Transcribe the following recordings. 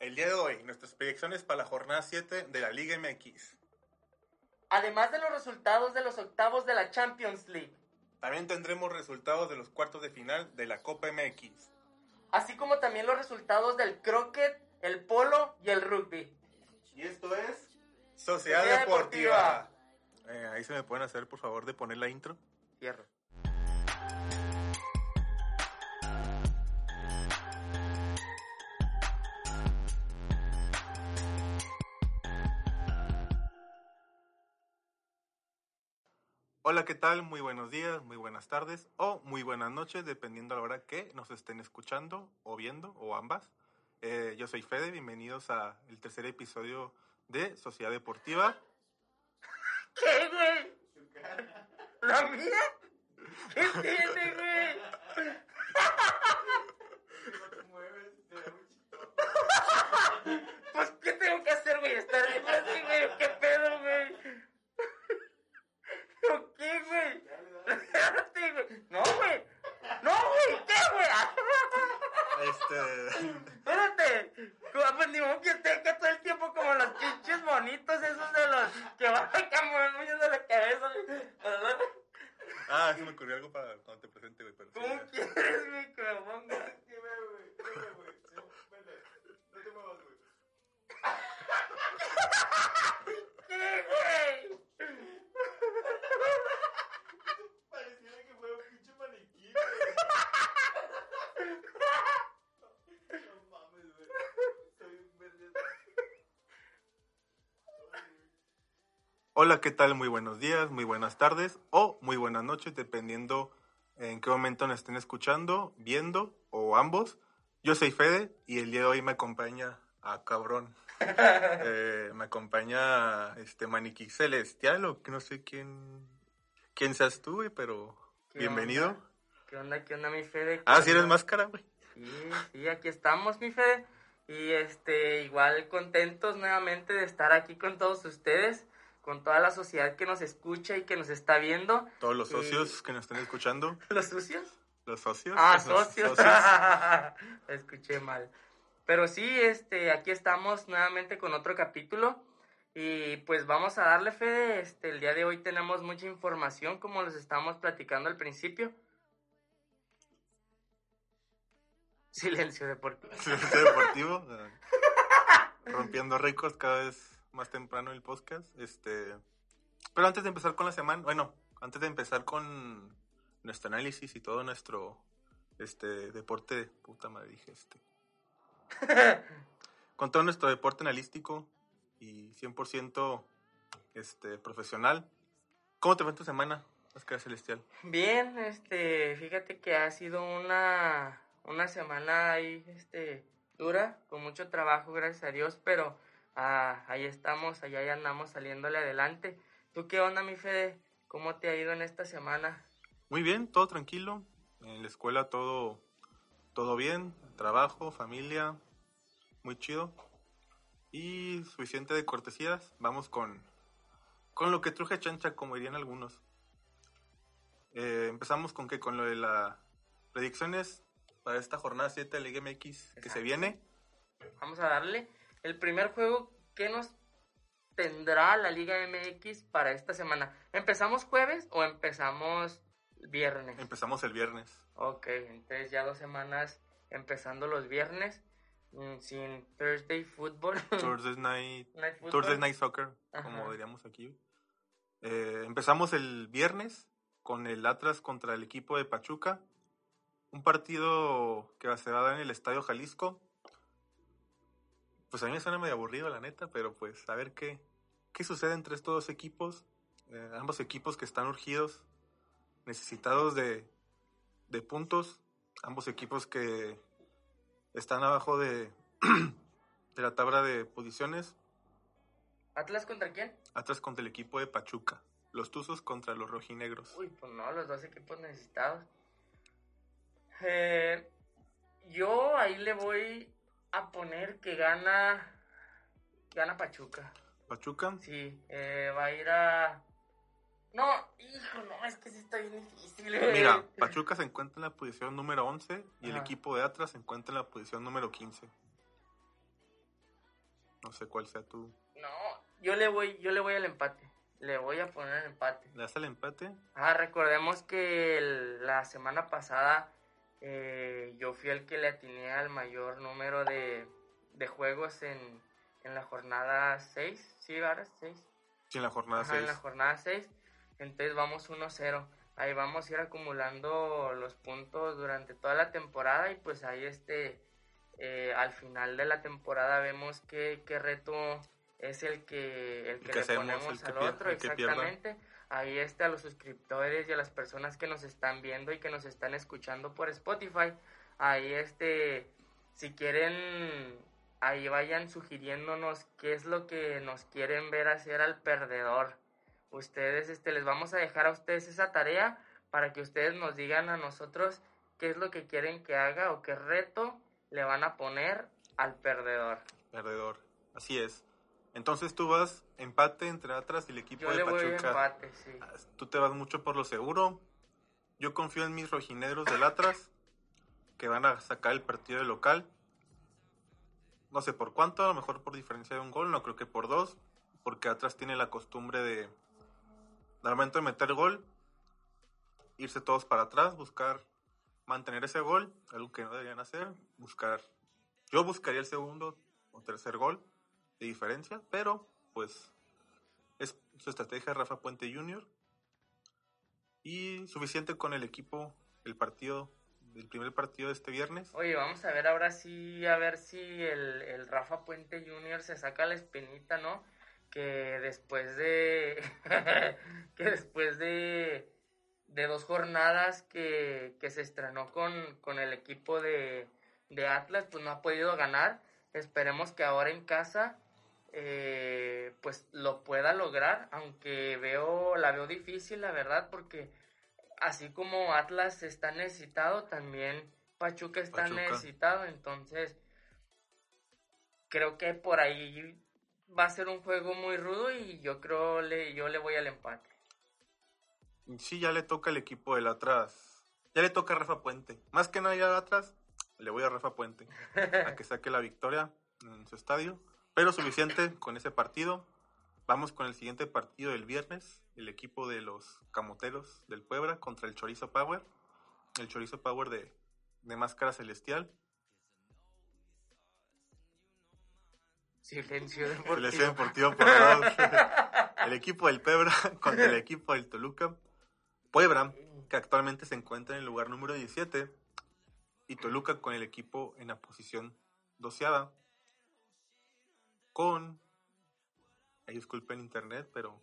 El día de hoy, nuestras predicciones para la jornada 7 de la Liga MX. Además de los resultados de los octavos de la Champions League, También tendremos resultados de los cuartos de final de la Copa MX. así como también los resultados del croquet, el polo y el rugby. Y esto es Sociedad, Sociedad Deportiva. Eh, ahí se me pueden hacer, por favor, de poner la intro. Fierro. Hola, ¿qué tal? Muy buenos días, muy buenas tardes o muy buenas noches, dependiendo a la hora que nos estén escuchando o viendo o ambas. Eh, yo soy Fede, bienvenidos a el tercer episodio de Sociedad Deportiva. ¿Qué, güey? ¿La mía? ¿Qué tiene, güey? Pues, ¿qué tengo que hacer, güey? ¿Estar bien así, güey? ¿Qué pedo, güey? ¿Pero qué, güey? Espérate, güey. No, güey. No, güey. ¿Qué, güey? Este, Espérate. Como, Pues ni modo que esté acá todo el tiempo como los pinches bonitos esos de los que van acá moviendo la cabeza. ah, se me ocurrió algo para cuando te presente, güey. Pero sí, ¿Cómo ya. quieres, güey, que me ponga? ¿Qué, güey? Pareciera que fuera un pinche maniquí, No mames, güey. Estoy un verde. Hola, ¿qué tal? Muy buenos días, muy buenas tardes o muy buenas noches, dependiendo en qué momento nos estén escuchando, viendo o ambos. Yo soy Fede y el día de hoy me acompaña a cabrón. Eh, me acompaña este maniquí celestial o que no sé quién quién seas tú, güey, pero ¿Qué bienvenido. onda? ¿Qué onda, qué onda, mi Fede? ¿Qué Ah, si eres onda? máscara, güey. Sí, sí, aquí estamos, mi Fede. Y este, igual contentos nuevamente de estar aquí con todos ustedes, con toda la sociedad que nos escucha y que nos está viendo. Todos los Y- socios que nos estén escuchando, ¿Los sucios? los socios. Ah, los socios. Escuché mal. Pero sí, este, aquí estamos nuevamente con otro capítulo. Y pues vamos a darle, Fede. Este, el día de hoy tenemos mucha información, como les estábamos platicando al principio. Silencio deportivo. Silencio deportivo. rompiendo récords cada vez más temprano el podcast. Este, pero antes de empezar con la semana, bueno, antes de empezar con nuestro análisis y todo nuestro este deporte, puta madre dije este. con todo nuestro deporte analístico y 100% este profesional. ¿Cómo te fue tu semana, Oscar Celestial? Bien, este, fíjate que ha sido una, una semana ahí, este, dura, con mucho trabajo, gracias a Dios, pero ah, ahí estamos, allá ya andamos saliéndole adelante. ¿Tú qué onda, mi Fede? ¿Cómo te ha ido en esta semana? Muy bien, todo tranquilo. En la escuela todo, todo bien. Trabajo, familia, muy chido. Y suficiente de cortesías. Vamos con, con lo que truje chancha, como dirían algunos. Eh, empezamos con que con lo de las predicciones para esta jornada 7 de Liga MX que se viene. Vamos a darle el primer juego que nos tendrá la Liga MX para esta semana. ¿Empezamos jueves o empezamos viernes? Empezamos el viernes. Ok, entonces ya dos semanas empezando los viernes mm, sin Thursday Football. Thursday Night, Night Football. Thursday Night Soccer, como diríamos aquí. Eh, empezamos el viernes con el Atlas contra el equipo de Pachuca. Un partido que se va a dar en el Estadio Jalisco. Pues a mí me suena medio aburrido, la neta, pero pues a ver qué, qué sucede entre estos dos equipos. Eh, ambos equipos que están urgidos, necesitados de, de puntos. Ambos equipos que están abajo de, de la tabla de posiciones. ¿Atlas contra quién? Atlas contra el equipo de Pachuca. Los Tuzos contra los Rojinegros. Uy, pues no, los dos equipos necesitados. Eh, yo ahí le voy a poner que gana. Gana Pachuca. Pachuca. Sí, eh, va a ir a. No, hijo, no, es que sí está bien difícil, güey. Mira, Pachuca se encuentra en la posición número 11 y el equipo de Atlas se encuentra en la posición número 15. No sé cuál sea tu... No, yo le voy, yo le voy al empate. Le voy a poner el empate. ¿Le das el empate? Ah, recordemos que el- la semana pasada eh, yo fui el que le atiné al mayor número de, de juegos en, en la jornada 6. ¿Sí, ¿verdad? 6. Sí, en la jornada Ajá, en 6. la jornada 6. Entonces vamos 1-0. Ahí vamos a ir acumulando los puntos durante toda la temporada y pues ahí este, eh, al final de la temporada vemos qué, qué reto es el que, el que, que le hacemos, ponemos el que al otro, el exactamente. Ahí este, a los suscriptores y a las personas que nos están viendo y que nos están escuchando por Spotify, ahí este, si quieren, ahí vayan sugiriéndonos qué es lo que nos quieren ver hacer al perdedor. Ustedes, este, les vamos a dejar a ustedes esa tarea para que ustedes nos digan a nosotros qué es lo que quieren que haga o qué reto le van a poner al perdedor. Perdedor. Así es. Entonces tú vas empate entre Atlas y el equipo Yo de le voy a Pachuca. empate, sí. Ah, Tú te vas mucho por lo seguro. Yo confío en mis rojinegros del Atlas, que van a sacar el partido de local. No sé por cuánto, a lo mejor por diferencia de un gol, no creo que por dos, porque Atlas tiene la costumbre de, al momento de meter gol, irse todos para atrás, buscar mantener ese gol, algo que no deberían hacer, buscar. Yo buscaría el segundo o tercer gol de diferencia, pero pues es su estrategia Rafa Puente Jr. Y suficiente con el equipo, el partido, el primer partido de este viernes. Oye, vamos a ver ahora sí, a ver si el, el Rafa Puente Jr. se saca la espinita, ¿no? Que después de. que después de. de dos jornadas que, que se estrenó con, con el equipo de, de Atlas, pues no ha podido ganar. Esperemos que ahora en casa. Eh, pues lo pueda lograr, aunque veo, la veo difícil, la verdad, porque así como Atlas está necesitado, también Pachuca está Pachuca. necesitado, entonces creo que por ahí va a ser un juego muy rudo y yo creo le, yo le voy al empate. Sí, ya le toca al equipo del atrás. Ya le toca a Rafa Puente. Más que nada ya atrás, le voy a Rafa Puente. A que saque la victoria en su estadio. Pero suficiente con ese partido. Vamos con el siguiente partido del viernes. El equipo de los Camoteros del Puebla contra el Chorizo Power. El Chorizo Power de, de Máscara Celestial. Silencio deportivo. Selección Deportivo por dos. El equipo del Puebla contra el equipo del Toluca. Puebla, que actualmente se encuentra en el lugar número 17. Y Toluca con el equipo en la posición doceada. Con. Ahí disculpen internet, pero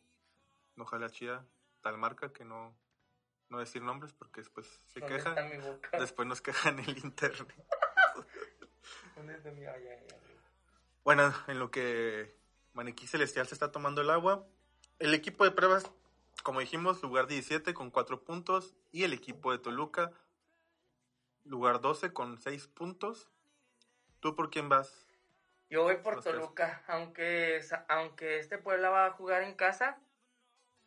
ojalá chida tal marca que no, no decir nombres porque después se ¿Dónde queja. está mi boca? Después nos quejan el internet. ¿Dónde está mi- ay, ay, ay. Bueno, en lo que Maniquí Celestial se está tomando el agua. El equipo de pruebas, como dijimos, lugar 17 con 4 puntos. Y el equipo de Toluca, lugar 12 con 6 puntos. ¿Tú por quién vas? Yo voy por Los tres. Toluca, aunque, aunque este Puebla va a jugar en casa,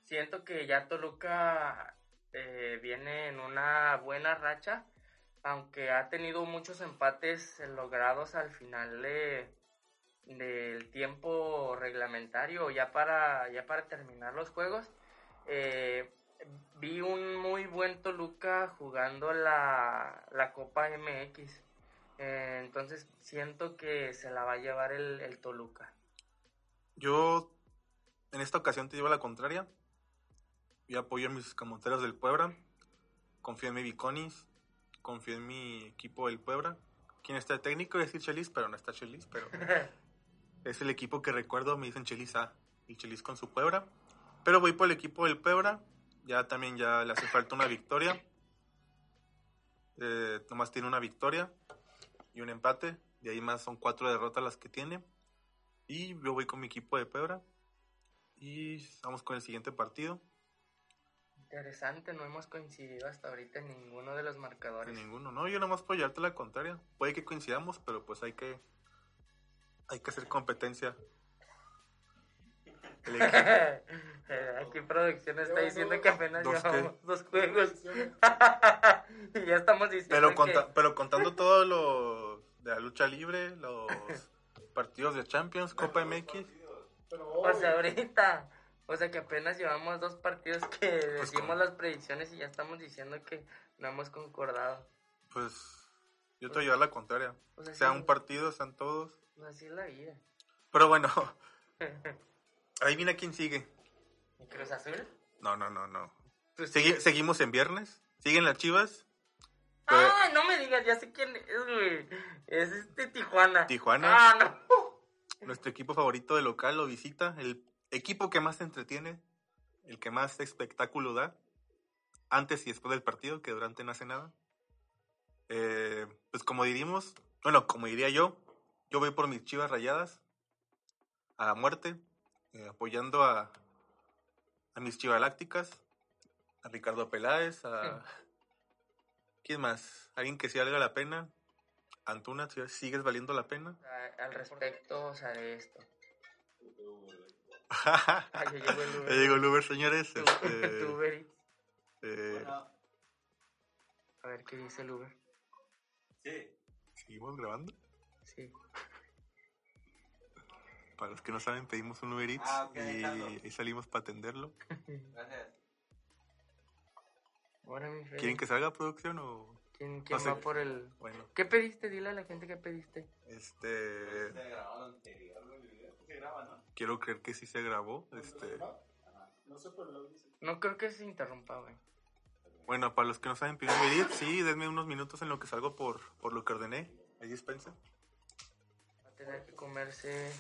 siento que ya Toluca eh, viene en una buena racha, aunque ha tenido muchos empates logrados al final de, del tiempo reglamentario, ya para, ya para terminar los juegos. Eh, vi un muy buen Toluca jugando la, la Copa MX. Eh, entonces siento que se la va a llevar el, el Toluca. Yo, en esta ocasión te llevo la contraria. Yo apoyo a mis camoteros del Puebla. Confío en mi Biconis. Confío en mi equipo del Puebla. ¿Quién está técnico? Decir Chelis, pero no está Chelis, pero... Es el equipo que recuerdo, me dicen Chelis A, el Chelis con su Puebla. Pero voy por el equipo del Puebla. Ya también ya le hace falta una victoria. Eh, nomás tiene una victoria y un empate. De ahí más son cuatro derrotas las que tiene. Y yo voy con mi equipo de Puebla. Y vamos con el siguiente partido. Interesante, no hemos coincidido hasta ahorita en ninguno de los marcadores. Ninguno, no, yo nomás puedo llevarte la contraria. Puede que coincidamos, pero pues hay que hay que hacer competencia. Aquí producción está diciendo que apenas ¿Dos qué? llevamos dos juegos. y ya estamos diciendo Pero, que... conta- pero contando todo lo de la lucha libre, los partidos de Champions, Copa MX. Pero O sea, ahorita. O sea, que apenas llevamos dos partidos que Pues, decimos las predicciones y ya estamos diciendo que no hemos concordado. Pues yo te voy a llevar la contraria. O sea, Sea sí, un partido, sean todos. pues así es la vida. Pero bueno, ahí viene quién sigue. ¿Y Cruz Azul? No, no, no, no. Pues Segui- seguimos en viernes. Siguen las chivas. Ah, no me digas, ya sé quién es, güey. Es este Tijuana. Tijuana. Ah, no. Nuestro equipo favorito de local lo visita. El equipo que más entretiene. El que más espectáculo da. Antes y después del partido, que durante no hace nada. Eh, pues como diríamos, bueno, como diría yo, yo voy por mis chivas rayadas a muerte, eh, apoyando a, a mis chivalácticas, a Ricardo Peláez, a... ¿Quién más? Alguien que sí valga la pena. Antuna, si sigues valiendo la pena. Al respecto, o sea, de esto. ya Ah, ya llegó el Uber. llegó el Uber, señores. Tu- Este, tu Uber eh, Bueno, A ver qué dice el Uber. sí. ¿Seguimos grabando? Sí. Para los que no saben, pedimos un Uber Eats Ah, ok, y ahí salimos para atenderlo. Gracias. Ahora mi. ¿Quieren que salga producción o...? ¿Quién, quién no sé. va por el...? Bueno, ¿Qué pediste? Dile a la gente qué pediste. este... Se grabó lo anterior, güey, el video. Se graba, ¿no? Quiero creer que sí se grabó. Este... No sé, lo. No creo que se interrumpa, güey. Bueno, para los que no saben pedir Uber Eats, sí, denme unos minutos en lo que salgo por, por lo que ordené. Ahí dispensen. Va a tener que comerse...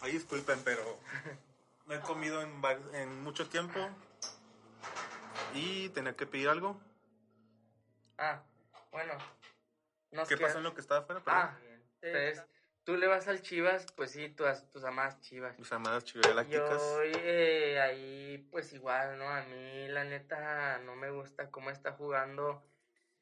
Ahí disculpen, pero no he comido en, en mucho tiempo. Y tenía que pedir algo. Ah, bueno. Nos ¿Qué queda- pasó en lo que estaba afuera? Perdón. Ah, entonces, tú le vas al Chivas, pues sí, tus, tus amadas Chivas. Mis amadas chivalácticas. Yo eh, ahí, pues igual, ¿no? A mí, la neta, no me gusta cómo está jugando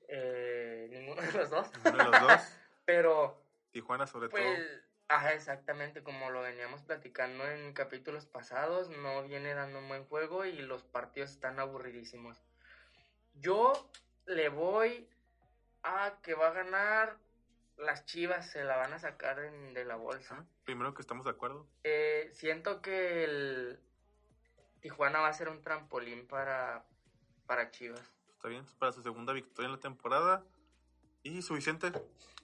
eh, ninguno de los dos. Uno de los dos. Pero, Tijuana sobre pues, todo. Ajá, exactamente como lo veníamos platicando en capítulos pasados, no viene dando un buen juego y los partidos están aburridísimos. Yo le voy a que va a ganar las Chivas, se la van a sacar en- de la bolsa. Ajá. Primero que estamos de acuerdo. Eh, siento que el Tijuana va a ser un trampolín para, para Chivas. Está bien, es para su segunda victoria en la temporada. Y suficiente.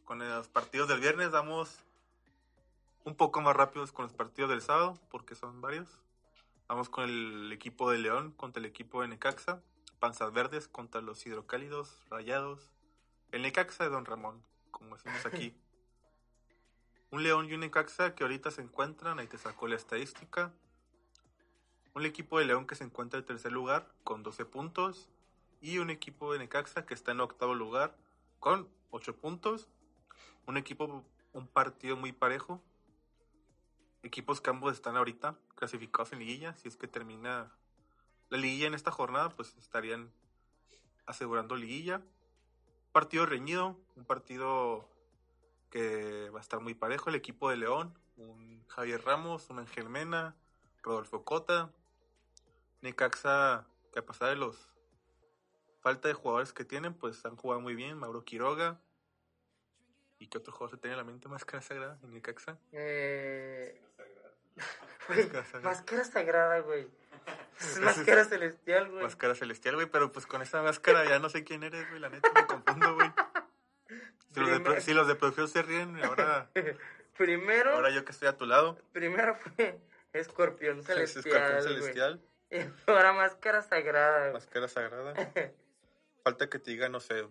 Con los partidos del viernes damos un poco más rápidos con los partidos del sábado, porque son varios. Vamos con el equipo de León contra el equipo de Necaxa. Panzas Verdes contra los Hidrocálidos Rayados. El Necaxa de Don Ramón, como decimos aquí. un León y un Necaxa que ahorita se encuentran, ahí te sacó la estadística. Un equipo de León que se encuentra en tercer lugar con 12 puntos. Y un equipo de Necaxa que está en octavo lugar con 8 puntos. Un equipo, un partido muy parejo. Equipos que ambos están ahorita clasificados en liguilla. Si es que termina la liguilla en esta jornada, pues estarían asegurando liguilla. Partido reñido, un partido que va a estar muy parejo. El equipo de León, un Javier Ramos, un Ángel Mena, Rodolfo Cota. Necaxa, que a pesar de los falta de jugadores que tienen, pues han jugado muy bien. Mauro Quiroga. ¿Y qué otro jugador se tiene en la mente? Máscara Sagrada en Necaxa. Eh, güey, Máscara sagrada. güey. Es máscara celestial, güey. Máscara celestial, güey, pero pues con esa máscara ya no sé quién eres, güey, la neta me confundo, güey. Si los, de, pro- si los de producción se ríen, ahora, Primero, ahora yo que estoy a tu lado, primero fue escorpión es celestial. escorpión güey. celestial, Y ahora máscara sagrada, güey. máscara sagrada. Falta que te diga, no sé,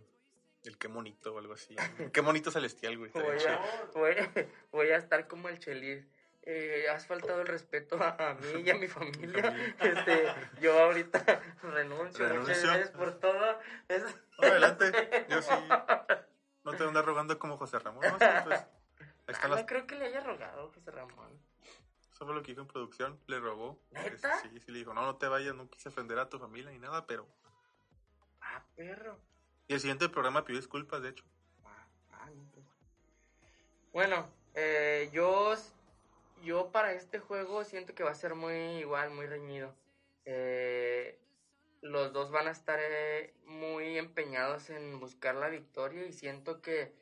el qué monito o algo así. Qué monito celestial, güey. Voy a, voy, voy a estar como el Chelis. Eh, has faltado el respeto a, a mí y a mi familia. Este, yo ahorita renuncio. Muchas gracias por todo. Es- adelante, yo sí. No te voy a andar rogando como José Ramón, no, sí, pues. Ah, no creo que le haya rogado José Ramón. Eso fue lo que dijo en producción, le robó. ¿Neta? Sí, sí, le dijo, no, no te vayas, no quise ofender a tu familia ni nada, pero. Ah, perro. Y el siguiente programa pidió disculpas, de hecho. Ah, ah, no, pues. Bueno, eh, yo, yo para este juego siento que va a ser muy igual, muy reñido. Eh, los dos van a estar eh, muy empeñados en buscar la victoria y siento que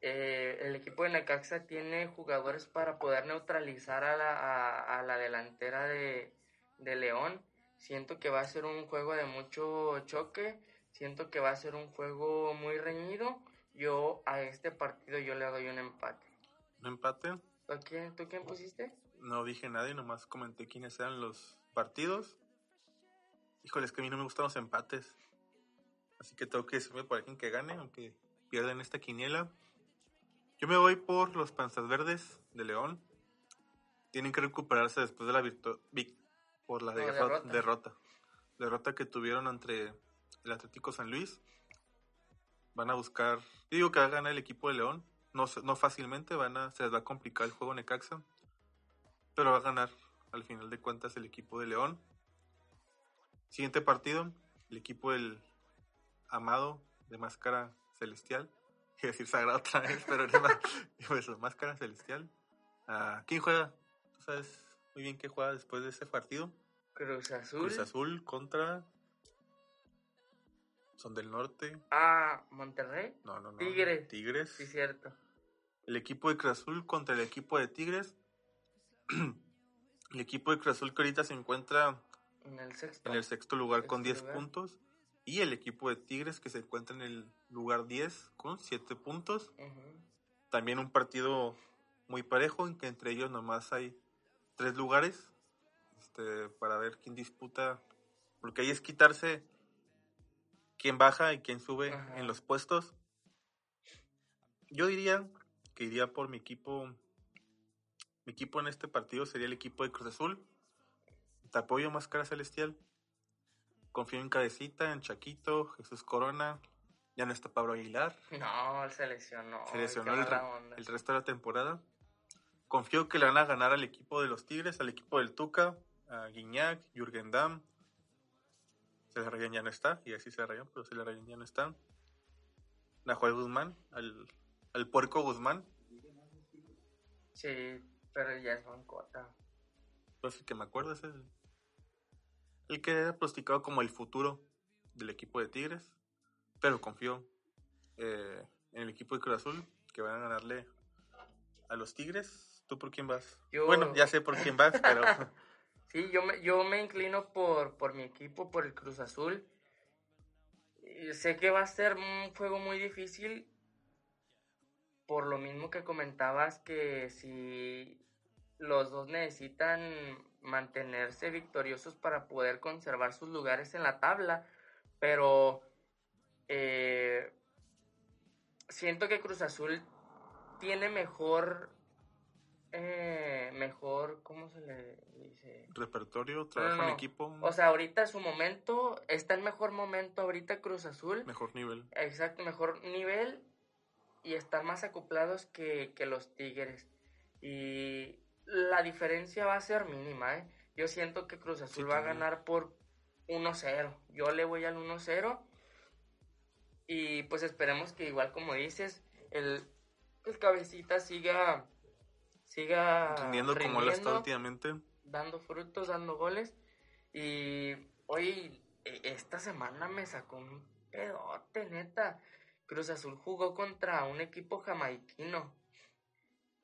eh, el equipo de Necaxa tiene jugadores para poder neutralizar a la, a, a la delantera de, de León. Siento que va a ser un juego de mucho choque. Siento que va a ser un juego muy reñido. Yo a este partido yo le doy un empate. Un empate. ¿Tú quién, ¿Tú quién pusiste? No dije nada y nomás comenté quiénes eran los partidos. Híjole, es que a mí no me gustan los empates. Así que tengo que decirme por alguien que gane, aunque pierden esta quiniela. Yo me voy por los Panzas Verdes de León. Tienen que recuperarse después de la virtu- vic- por la No, derrota. derrota. derrota. que tuvieron entre el Atlético San Luis. Van a buscar, yo digo que va a ganar el equipo de León. No, no fácilmente, van a, se les va a complicar el juego Necaxa. Pero va a ganar al final de cuentas el equipo de León. Siguiente partido, el equipo del Amado de Máscara Celestial. A decir sagrado otra vez, pero pues, la Máscara Celestial. Ah, ¿Quién juega? ¿Tú sabes muy bien qué juega después de ese partido? Cruz Azul. Cruz Azul contra... Son del norte. Ah, Monterrey. No, no, no. Tigres. Tigres. Sí, cierto. El equipo de Cruz Azul contra el equipo de Tigres. el equipo de Cruz Azul que ahorita se encuentra En el sexto. en el sexto lugar Sexto con 10 lugar. puntos. Y el equipo de Tigres que se encuentra en el lugar 10 con 7 puntos. Ujú. También un partido muy parejo en que entre ellos nomás hay tres lugares este, para ver quién disputa. Porque ahí es quitarse quién baja y quién sube en los puestos. Yo diría que iría por mi equipo. Mi equipo en este partido sería el equipo de Cruz Azul. Te apoyo Máscara Celestial. Confío en Cabecita, en Chaquito, Jesús Corona. Ya no está Pablo Aguilar. No, él se lesionó. Se lesionó el, mala re- onda. el resto de la temporada. Confío que le van a ganar al equipo de los Tigres, al equipo del Tuca, a Guiñac, Jürgen Damm. Celarayán ya no está, y así Celarayán, pero Celarayán ya no está. Nahuel Guzmán, al, al puerco Guzmán, Sí, pero ya es bancota. pues el que me acuerdo es el, el que era prosticado como el futuro del equipo de Tigres. Pero confío eh, en el equipo de Cruz Azul, que van a ganarle a los Tigres. ¿Tú por quién vas? Yo- Bueno, ya sé por quién vas, pero Sí, yo me, yo me inclino por, por mi equipo, por el Cruz Azul. Sé que va a ser un juego muy difícil. Por lo mismo que comentabas que si los dos necesitan mantenerse victoriosos para poder conservar sus lugares en la tabla. Pero eh, siento que Cruz Azul tiene mejor eh, mejor, ¿cómo se le dice? repertorio, trabajo No, en equipo, O sea, ahorita su momento, está en mejor momento ahorita Cruz Azul. mejor nivel. Exacto, mejor nivel y están más acoplados que, que los Tigres. Y la diferencia va a ser mínima, ¿eh? Yo siento que Cruz Azul Sí, va a ganar por 1-0. Yo le voy al 1-0. Y pues esperemos que igual como dices, el, el cabecita siga siga Rindiendo como lo está rindiendo últimamente. dando frutos, dando goles. Y hoy, e- esta semana me sacó un pedote, neta. Cruz Azul jugó contra un equipo jamaiquino.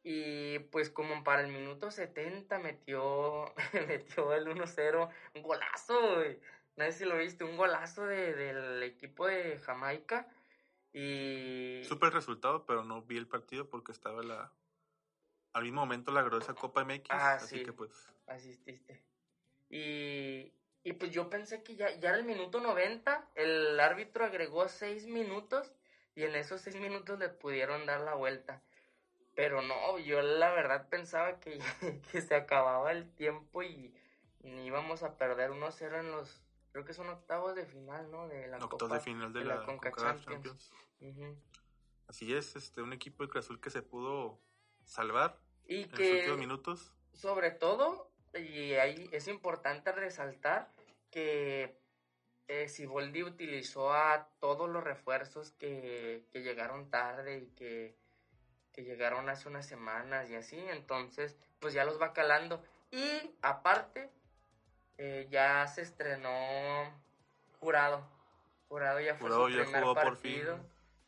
Y pues como para el minuto 70 metió, metió el 1-0, un golazo, güey. No sé si lo viste, un golazo de- del equipo de Jamaica. Y... Supe el resultado, pero no vi el partido porque estaba la al mismo momento la gruesa Copa MX, Ah, así sí. que pues asististe. Y, y pues yo pensé que ya, ya era el minuto 90, el árbitro agregó 6 minutos y en esos 6 minutos le pudieron dar la vuelta. Pero no, yo la verdad pensaba que, que se acababa el tiempo y ni íbamos a perder 1-0 en los, creo que son octavos de final, ¿no? De la octavos Copa- de final de, de la, la Conca Champions. Así es, este un equipo de Cruz Azul que se pudo salvar Y en los que últimos minutos. sobre todo, y ahí es importante resaltar que eh, Siboldi utilizó a todos los refuerzos que, que llegaron tarde y que, que llegaron hace unas semanas y así, entonces pues ya los va calando. Y aparte, eh, ya se estrenó Jurado. Jurado ya fue Jurado su ya primer jugó por fin.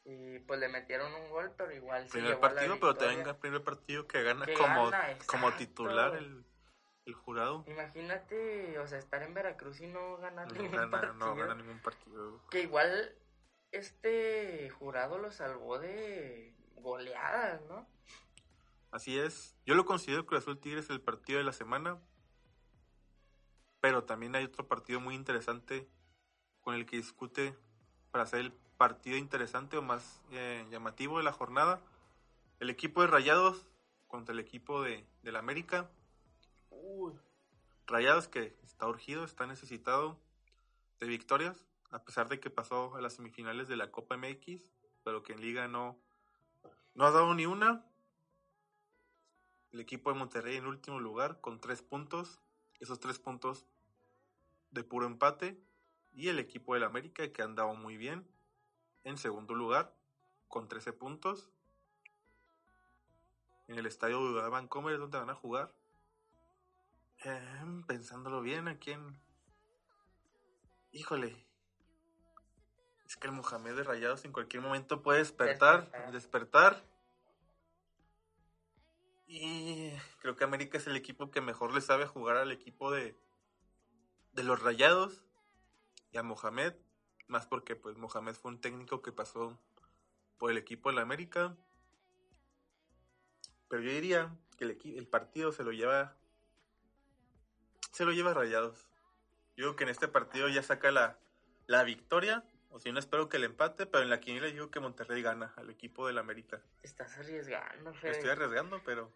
Y pues le metieron un gol, pero igual se Primer la partido, pero victoria. también el primer partido que gana Que como, gana, como titular el, el jurado. Imagínate, o sea, estar en Veracruz y no ganar No ningún gana, partido. no gana ningún partido. Que igual este jurado lo salvó de goleadas, ¿no? Así es. Yo lo considero Cruz Azul Tigres el partido de la semana. Pero también hay otro partido muy interesante con el que discute para hacer el partido interesante o más eh, llamativo de la jornada. El equipo de Rayados contra el equipo de, del América. Uy, Rayados que está urgido, está necesitado de victorias, a pesar de que pasó a las semifinales de la Copa MX, pero que en liga no, no ha dado ni una. El equipo de Monterrey en último lugar con tres puntos, esos tres puntos de puro empate. Y el equipo del América que han dado muy bien en segundo lugar con 13 puntos. En el estadio de Vancomer es donde van a jugar. Eh, pensándolo bien, ¿a quién? Híjole. Es que el Mohamed de Rayados en cualquier momento puede despertar. Despertar. Despertar. Y creo que América es el equipo que mejor le sabe jugar al equipo de, de los Rayados y a Mohamed. Más porque pues Mohamed fue un técnico que pasó por el equipo de la América. Pero yo diría que el partido se lo lleva. Se lo lleva Rayados. Yo digo que en este partido ya saca la, la victoria. O si no, espero que el empate. Pero en la quiniela digo que Monterrey gana al equipo del América. estás arriesgando, Fede. estoy arriesgando, pero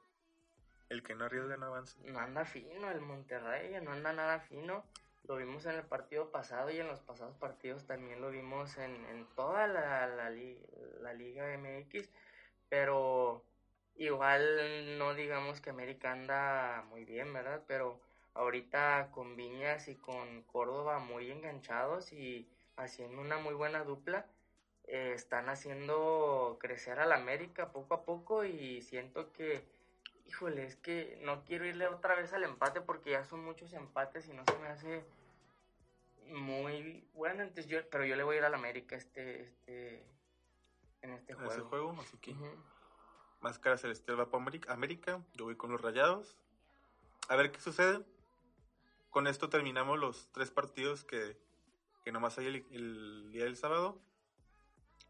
el que no arriesga no avanza. No anda fino el Monterrey, no anda nada fino. Lo vimos en el partido pasado y en los pasados partidos también lo vimos en, en toda la, la Liga MX. Pero igual no digamos que América anda muy bien, ¿verdad? Pero ahorita con Viñas y con Córdoba muy enganchados y haciendo una muy buena dupla. eh, están haciendo crecer al América poco a poco y siento que Híjole, es que no quiero irle otra vez al empate porque ya son muchos empates y no se me hace muy bueno. Entonces yo, pero yo le voy a ir al América este, este, en este juego. ese juego, así que Ujú. Máscara Celestial va para América. Yo voy con los Rayados. A ver qué sucede. Con esto terminamos los tres partidos que, que nomás hay el, el día del sábado.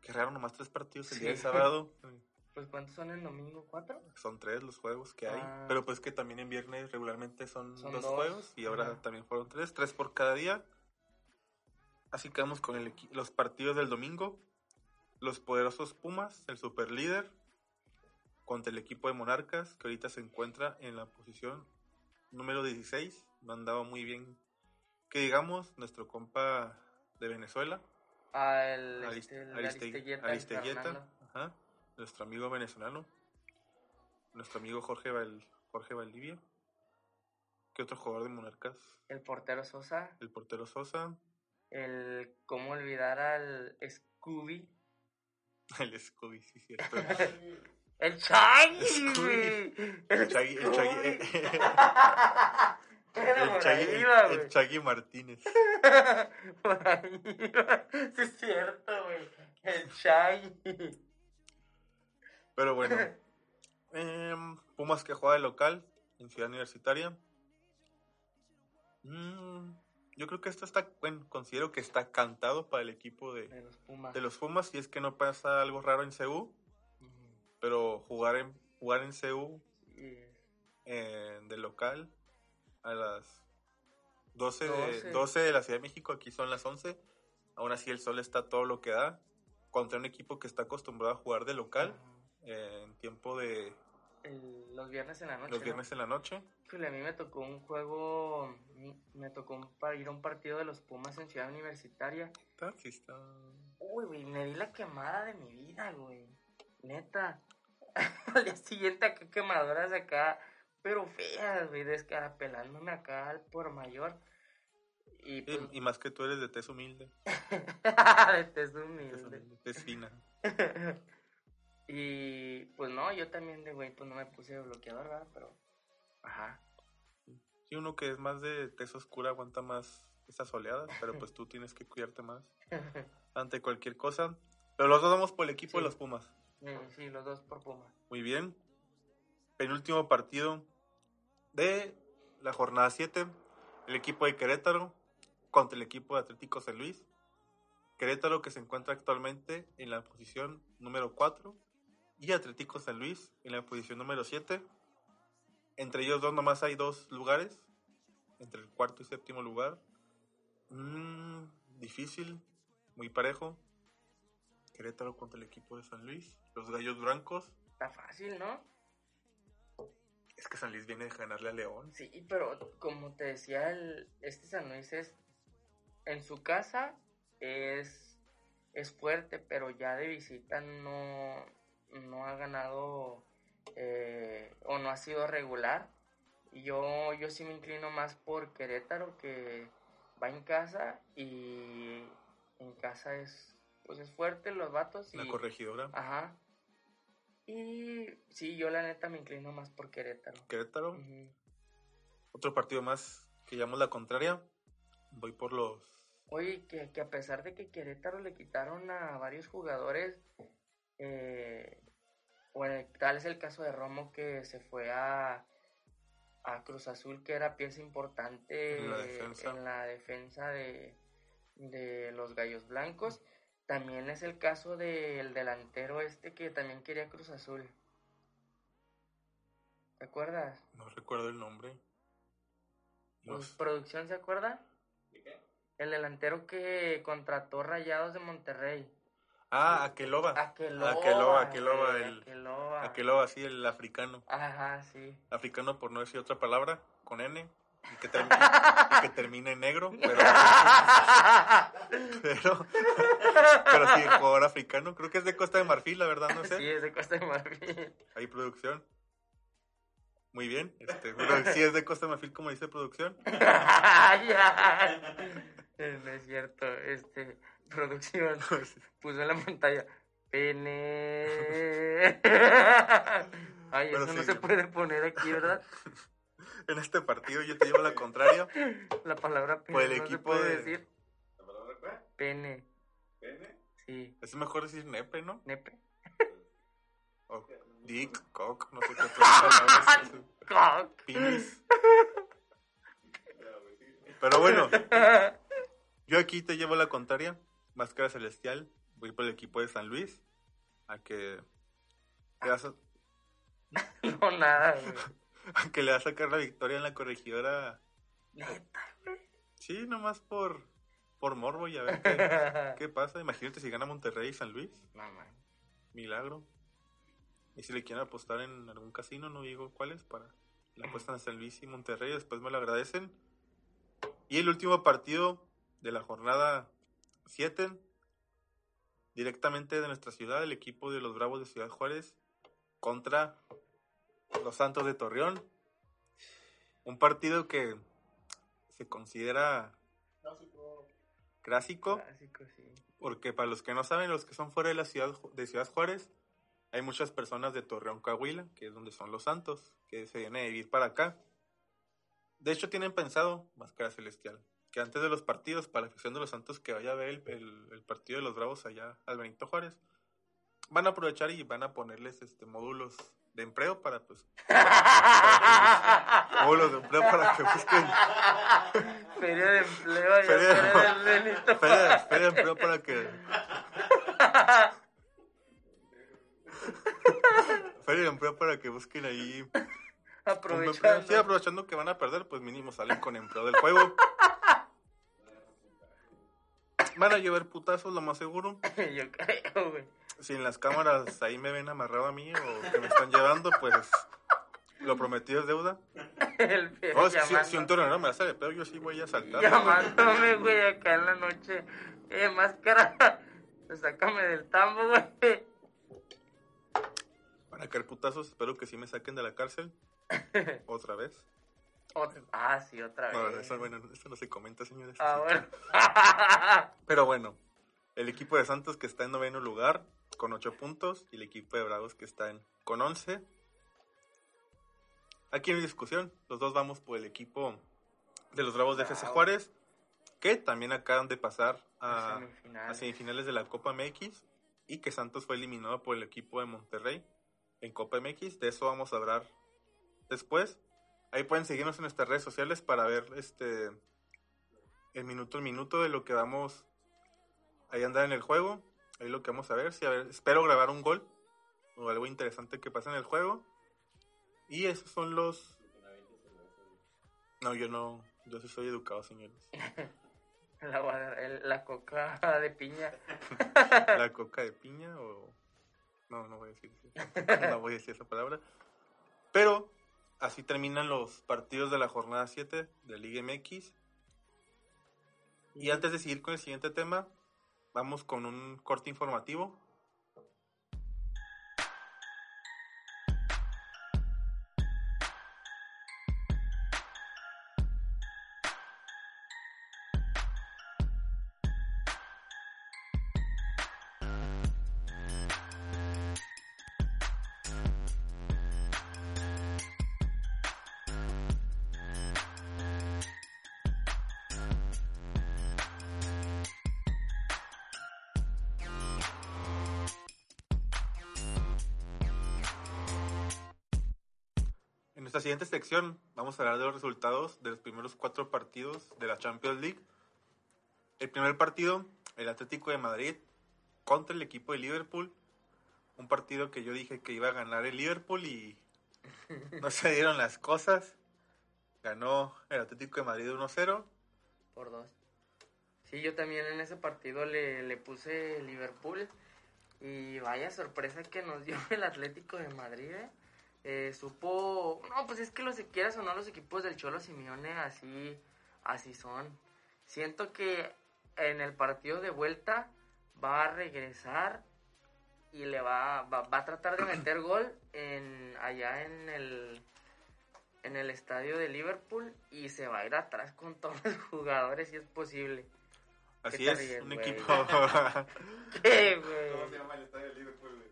Qué raro, nomás tres partidos el día del sábado. Pues ¿cuántos son el domingo? ¿Cuatro? Son tres los juegos que hay. Ah. Pero pues que también en viernes regularmente son, Son dos, dos. juegos. Y ahora también fueron tres. Tres por cada día. Así que vamos con el los partidos del domingo. Los poderosos Pumas, el super líder. Contra el equipo de Monarcas, que ahorita se encuentra en la posición número 16. No han dado muy bien. Que digamos, nuestro compa de Venezuela. Arist- este, Aristeguieta, Aristeguieta, ajá, nuestro amigo venezolano, nuestro amigo Jorge, Val- Jorge Valdivia. ¿Qué otro jugador de Monarcas? El portero Sosa. El portero Sosa, El cómo olvidar al Scooby. el Scooby, sí, cierto. El güey. El Chagui, el el Chagui, el- iba, el güey. Chagui Martínez. Por ahí iba. Sí, es cierto, güey. El Chaggy. Pero bueno, em, Pumas que juega de local en Ciudad Universitaria. Mm, yo creo que esto está, bueno, considero que está cantado para el equipo de, De los Pumas. de los Pumas si es que no pasa algo raro en CU, pero jugar en jugar en CU eh, de local a las 12 de, 12. 12 de la Ciudad de México, aquí son las 11. Aún así el sol está todo lo que da contra un equipo que está acostumbrado a jugar de local eh, en tiempo de El- los viernes en la noche. los ¿no? viernes en la noche. Híjole, a mí me tocó un juego, me tocó un- para ir a un partido de los Pumas en Ciudad Universitaria. Uy, güey, me di la quemada de mi vida, güey. Neta. Al día siguiente acá quemadoras acá, pero feas, güey, descarapelándome acá al por mayor. Y pues, Y, y más que tú eres de tez humilde, de tez humilde. humilde, tez fina. y pues no, yo también de güey, pues no me puse bloqueador, ¿verdad? Pero, ajá. Sí, uno que es más de tez oscura aguanta más esas oleadas, pero pues tú tienes que cuidarte más ante cualquier cosa. Pero los dos vamos por el equipo de los Pumas. Sí, los dos por Puma. Muy bien. Penúltimo partido de la jornada 7. El equipo de Querétaro contra el equipo de Atlético San Luis. Querétaro que se encuentra actualmente en la posición número 4 y Atlético San Luis en la posición número 7. Entre ellos dos nomás hay dos lugares, entre el cuarto y séptimo lugar. Mm, difícil, muy parejo. Querétaro contra el equipo de San Luis. Los Gallos Blancos. Está fácil, ¿no? Es que San Luis viene de ganarle a León. Sí, pero como te decía, el, este San Luis es. En su casa es. Es fuerte, pero ya de visita no. No ha ganado. eh, o no ha sido regular. Y yo, yo sí me inclino más por Querétaro, que va en casa y en casa es. Pues es fuerte los vatos. Y, La corregidora. Ajá. Y sí, yo la neta me inclino más por Querétaro. Querétaro. Otro partido más que llamamos la contraria. Voy por los. Oye, que, que a pesar de que Querétaro le quitaron a varios jugadores, eh, bueno, tal es el caso de Romo que se fue a, a Cruz Azul, que era pieza importante En la defensa. en la defensa de, de los Gallos Blancos. También es el caso del delantero este que también quería Cruz Azul. ¿Te acuerdas? No recuerdo el nombre. Pues, Los- ¿Producción se acuerda? ¿De qué? El delantero que contrató Rayados de Monterrey. Ah, Aqueloba. Aqueloba. Aqueloba, Aqueloba, güey, el- Aqueloba. Aqueloba, sí, el africano. Ajá, sí. Africano por no decir otra palabra, con N. Y que, term- y que termine en negro. Pero, pero, pero sí, jugador africano. Creo que es de Costa de Marfil, la verdad, no sé. Sí, es de Costa de Marfil. Ahí producción. Muy bien. Este, pero sí es de Costa de Marfil, como dice producción. No es cierto. Este, producción puso en la pantalla. Pene. Ay, Pero eso no se puede poner aquí, ¿verdad? En este partido yo te llevo la contraria. La palabra pene Por el no se equipo puede de- decir. ¿La palabra cuál? Pene. ¿Pene? Sí. Es mejor decir nepe, ¿no? Nepe. O dick, cock, no sé qué otras palabras. Cock. Penis. Pero bueno, yo aquí te llevo la contraria. Máscara Celestial. Voy por el equipo de San Luis. A que a, No, nada, güey. A que le va a sacar la victoria en la corregidora. Sí, nomás por, por morbo y a ver qué, qué pasa. Imagínate si gana Monterrey y San Luis. Mamá. Milagro. Y si le quieren apostar en algún casino, no digo cuáles, para la apuestan a San Luis y Monterrey, después me lo agradecen. Y el último partido de la jornada 7, directamente de nuestra ciudad, el equipo de los Bravos de Ciudad Juárez contra los Santos de Torreón. Un partido que se considera clásico Clásico, sí. porque para los que no saben, los que son fuera de la ciudad de Ciudad Juárez, hay muchas personas de Torreón, Coahuila, que es donde son los santos, que se vienen a vivir para acá. De hecho, tienen pensado, Máscara Celestial, que antes de los partidos, para la afición de los santos que vaya a ver el, el- el partido de los Bravos allá al Benito Juárez, van a aprovechar y van a ponerles este módulos de empleo para pues módulos de empleo para que busquen Feria de empleo Feria de- feria, feria de empleo para que feria de empleo para que busquen ahí. Aprovechando. Sí, aprovechando que van a perder, pues mínimo salen con empleo del juego. Van a llevar putazos, lo más seguro. Yo creo, güey. Si en las cámaras ahí me ven amarrado a mí o que me están llevando, pues lo prometido es deuda. El No, si, si- un tornero me hace de pedo, yo sí voy a saltar. Llamándome, güey, acá en la noche. Eh, máscara. Sácame del tambo, güey. Para caer putazos, espero que sí me saquen de la cárcel. Otra vez. Otra- Ah, sí, otra No, vez. eso, bueno, eso no se comenta, señores. Ah, bueno. Pero bueno, el equipo de Santos que está en noveno lugar con 8 puntos y el equipo de Bravos que está en, con 11. Aquí no hay discusión, los dos vamos por el equipo de los Bravos de FC. Juárez, que también acaban de pasar A a, semifinales. a semifinales de la Copa MX. y que Santos fue eliminado por el equipo de Monterrey en Copa MX. De eso vamos a hablar después. Ahí pueden seguirnos en nuestras redes sociales para ver este el minuto en minuto de lo que vamos ahí andar en el juego. Ahí lo que vamos a ver. Si a ver, espero grabar un gol o algo interesante que pase en el juego. Y esos son los. No, yo no. Yo sí soy educado, señores. La, el- la coca de piña. La coca de piña o. No, no voy a decir No voy a decir esa palabra. Pero así terminan los partidos de la jornada 7 de Liga MX. Y antes de seguir con el siguiente tema, vamos con un corte informativo. Sección vamos a hablar de los resultados de los primeros cuatro partidos de la Champions League. El primer partido, el Atlético de Madrid contra el equipo de Liverpool. Un partido que yo dije que iba a ganar el Liverpool y no se dieron las cosas. Ganó el Atlético de Madrid 1-0. Por dos. Sí, yo también en ese partido le, le puse Liverpool. Y vaya sorpresa que nos dio el Atlético de Madrid. ¿eh? Eh, supo. No, pues es que los quieras o no, los equipos del Cholo Simeone así, así son. Siento que en el partido de vuelta va a regresar y le va, va, va a tratar de meter gol en, allá en el, en el estadio de Liverpool y se va a ir atrás con todos los jugadores si es posible. Así es, ríes, un equipo. ¿Qué, güey? ¿Cómo se llama el estadio de Liverpool?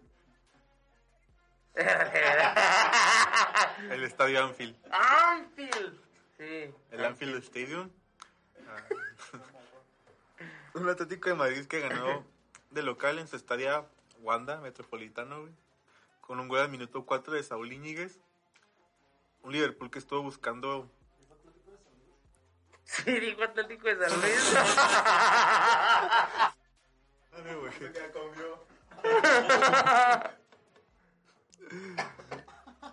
Güey? el estadio Anfield. Anfield. Sí. El Anfield Stadium. Ah. un Atlético de Madrid que ganó de local en su estadio Wanda Metropolitano, güey, con un gol al minuto 4 de Saúl Íñiguez. Un Liverpool que estuvo buscando. Sí, dijo Atlético de San Luis. Se ya comió.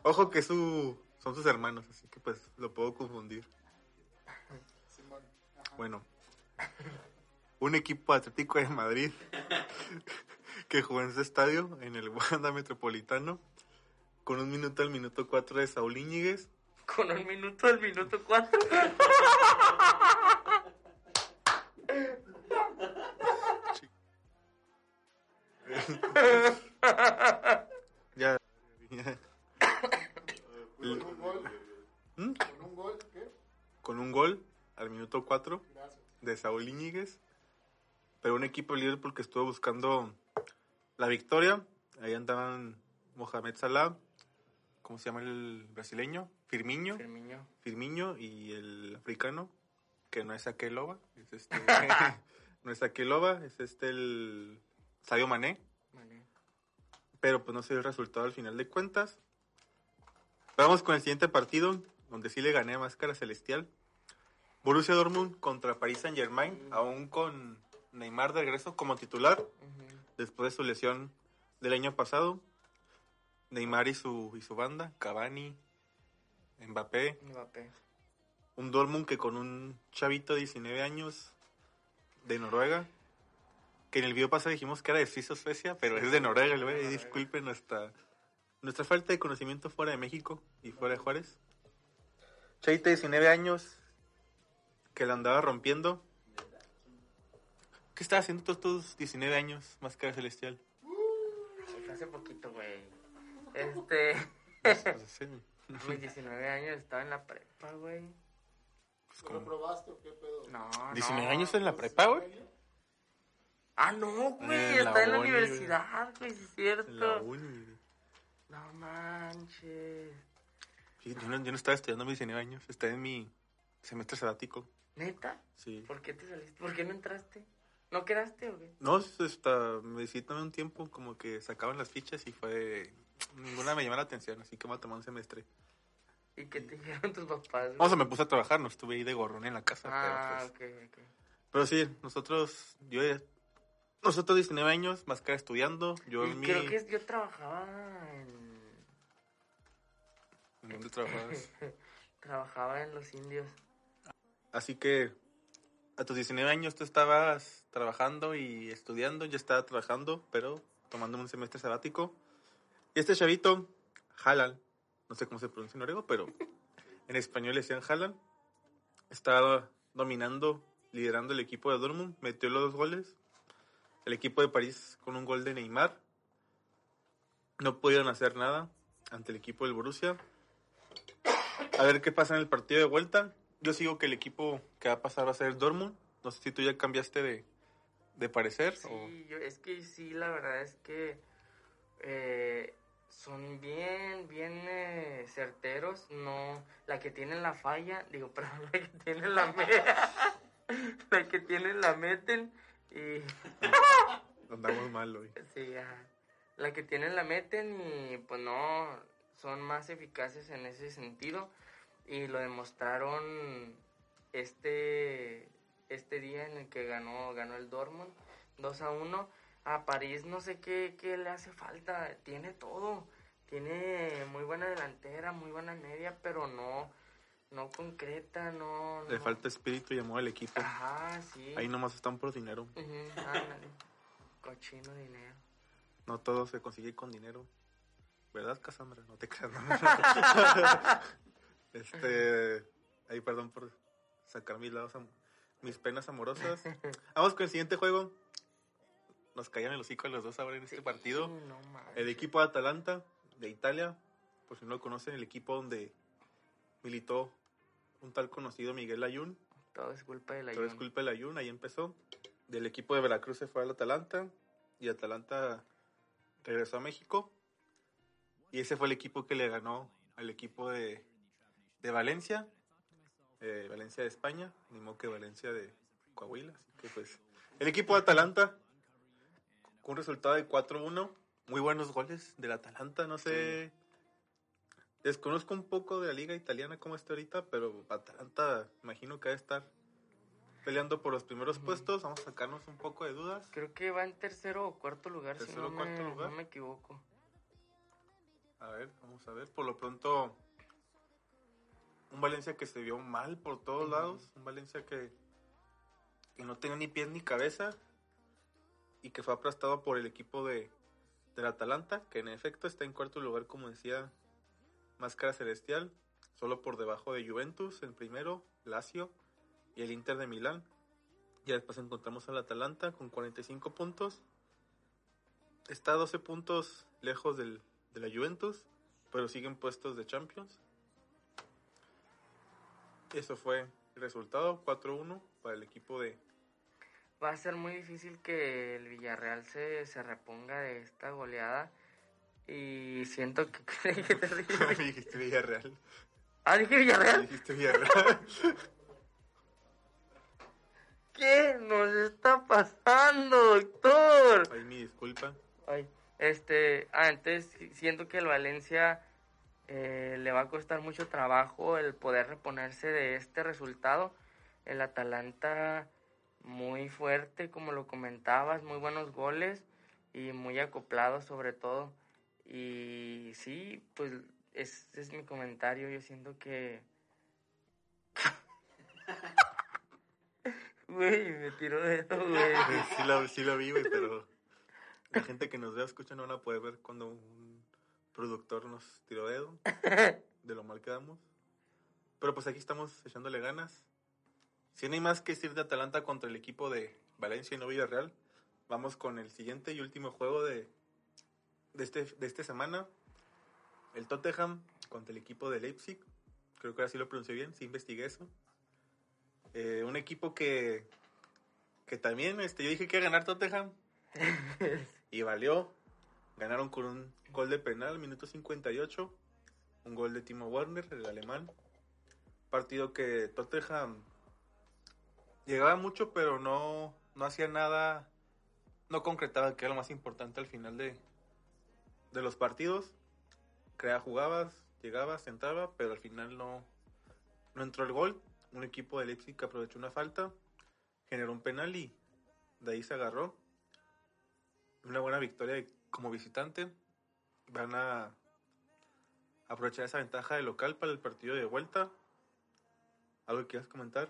Ojo que su, son sus hermanos, así que pues lo puedo confundir. Simón. Bueno, un equipo Atlético de Madrid que jugó en ese estadio, en el Wanda Metropolitano, con un minuto al minuto 4 de Saúl Íñiguez. Con un minuto al minuto cuatro. Ya. Con un gol. ¿Mm? Con un gol, ¿qué? Con un gol al minuto 4 Gracias. de Saúl Íñiguez. Pero un equipo de Liverpool que estuvo buscando la victoria. Ahí andaban Mohamed Salah, ¿cómo se llama el brasileño? Firmiño. Firmino. Firmiño y el africano, que no es Akeloba, es este, no es Akeloba, es este el Sadio Mané. Pero pues no dio el resultado al final de cuentas. Vamos con el siguiente partido, donde sí le gané a Máscara Celestial. Borussia Dortmund contra Paris Saint Germain, aún con Neymar de regreso como titular, después de su lesión del año pasado. Neymar y su, y su banda, Cavani, Mbappé, Mbappé. un Dortmund que con un chavito de 19 años de Noruega, que en el video pasado dijimos que era de Suiza o Suecia, pero es de Noruega, el güey. Disculpen nuestra, nuestra falta de conocimiento fuera de México y fuera de Juárez. Chavito de 19 años, que la andaba rompiendo. ¿Qué estaba haciendo todos tus 19 años, Máscara Celestial? Hace poquito, güey. Este. Pues, sí, a mis 19 años estaba en la prepa, güey. pues, ¿Tú lo probaste o qué pedo? No, 19 no. años en la prepa, güey. Ah, no, güey. La Está en la uni, universidad, güey. Es cierto. En la uni. No manches. Sí, Yo no, yo no estaba estudiando mis 19 años, estaba en mi semestre sabático. ¿Neta? Sí. ¿Por qué te saliste? ¿Por qué no entraste? ¿No quedaste o qué? No, hasta me visitan un tiempo, como que sacaban las fichas y fue... Ninguna me llamó la atención, así que me tomé un semestre. ¿Y qué te dijeron tus papás? güey? O sea, me puse a trabajar, no estuve ahí de gorrón en la casa. ah, pero, pues, ok, ok. pero sí, nosotros, yo nosotros 19 años, más que estudiando, yo en mi... creo que yo trabajaba en... ¿En dónde trabajabas? Trabajaba en Los Indios. Así que a tus 19 años tú estabas trabajando y estudiando, yo estaba trabajando, pero tomando un semestre sabático. Y este chavito, Halal, no sé cómo se pronuncia en noruego, pero en español le decían Halal, estaba dominando, liderando el equipo de Dortmund, metió los dos goles. El equipo de París con un gol de Neymar. No pudieron hacer nada ante el equipo del Borussia. A ver qué pasa en el partido de vuelta. Yo sigo que el equipo que va a pasar va a ser el Dortmund. No sé si tú ya cambiaste de, de parecer. o- Sí, yo, es que sí, la verdad es que eh, son bien, bien eh, certeros. No, la que tienen la falla, digo, perdón, la que tienen la me- la que tienen la meten y Andamos mal hoy. sí, ajá. la que tienen la meten y pues no, son más eficaces en ese sentido. Y lo demostraron este este día en el que ganó ganó el Dortmund 2 a 1 a París no sé qué, qué le hace falta. Tiene todo. Tiene muy buena delantera muy buena media pero no no concreta no, Le falta espíritu y amor al equipo. ajá sí Ahí nomás están por dinero. Ujú, ándale. cochino dinero No todo se consigue con dinero. ¿Verdad, Cassandra? No te creas. no. este. Ahí, perdón por sacar mis lados, mis penas amorosas. Vamos con el siguiente juego. Nos caían el hocico los dos ahora en este Sí, partido. no. El equipo de Atalanta de Italia, por si no lo conocen, el equipo donde militó un tal conocido Miguel Ayun. Todo es culpa de la Todo es culpa del Ayun, ahí empezó. Del equipo de Veracruz se fue al Atalanta y Atalanta regresó a México. Y ese fue el equipo que le ganó al equipo de, de Valencia, eh, Valencia de España, ni modo que Valencia de Coahuila. Así que pues, el equipo de Atalanta, con un resultado de 4-1, muy buenos goles del Atalanta, no sé. Desconozco un poco de la liga italiana como está ahorita, pero Atalanta imagino que va a estar peleando por los primeros puestos. Vamos a sacarnos un poco de dudas. Creo que va en tercero o cuarto lugar, si Tercero no o cuarto me, lugar. no me equivoco. A ver, vamos a ver. Por lo pronto, un Valencia que se vio mal por todos lados. Un Valencia que, que no tenía ni pies ni cabeza. Y que fue aplastado por el equipo de, del Atalanta, que en efecto está en cuarto lugar, como decía Máscara Celestial. Solo por debajo de Juventus, en primero, Lazio y el Inter de Milán. Ya después encontramos al Atalanta con 45 puntos. Está a 12 puntos lejos del, de la Juventus, pero siguen puestos de Champions. Eso fue el resultado, 4-1 para el equipo de... Va a ser muy difícil que el Villarreal se, se reponga de esta goleada. Y siento que... que te ríes. dijiste Villarreal. ah, dije Villarreal. Dijiste Villarreal. ¿Qué nos está pasando, doctor? Ahí mi disculpa. Ay, este, ah, entonces si- siento que el Valencia eh, le va a costar mucho trabajo el poder reponerse de este resultado. El Atalanta muy fuerte, como lo comentabas, muy buenos goles y muy acoplado sobre todo. Y sí, pues ese es mi comentario. Yo siento que... Güey, me tiró dedo, güey. Sí lo, sí lo vi, güey, pero la gente que nos vea, escucha, no van a poder ver cuando un productor nos tiró dedo de lo mal que damos. Pero pues aquí estamos echándole ganas. Si no hay más que decir de Atalanta contra el equipo de Valencia y no Villarreal, vamos con el siguiente y último juego de, de, este, de esta semana. El Tottenham contra el equipo de Leipzig. Creo que ahora sí lo pronuncié bien, sí investigué eso. Eh, un equipo que, que también, este, yo dije que iba a ganar Tottenham. y valió. Ganaron con un gol de penal, minuto 58. Un gol de Timo Werner, el alemán. Partido que Tottenham llegaba mucho, pero no, no hacía nada, no concretaba que era lo más importante al final de, de los partidos. Crea jugabas, llegabas, entraba, pero al final no, no entró el gol. Un equipo de Leipzig que aprovechó una falta, generó un penal y de ahí se agarró. Una buena victoria como visitante. Van a aprovechar esa ventaja de local para el partido de vuelta. ¿Algo que quieras comentar?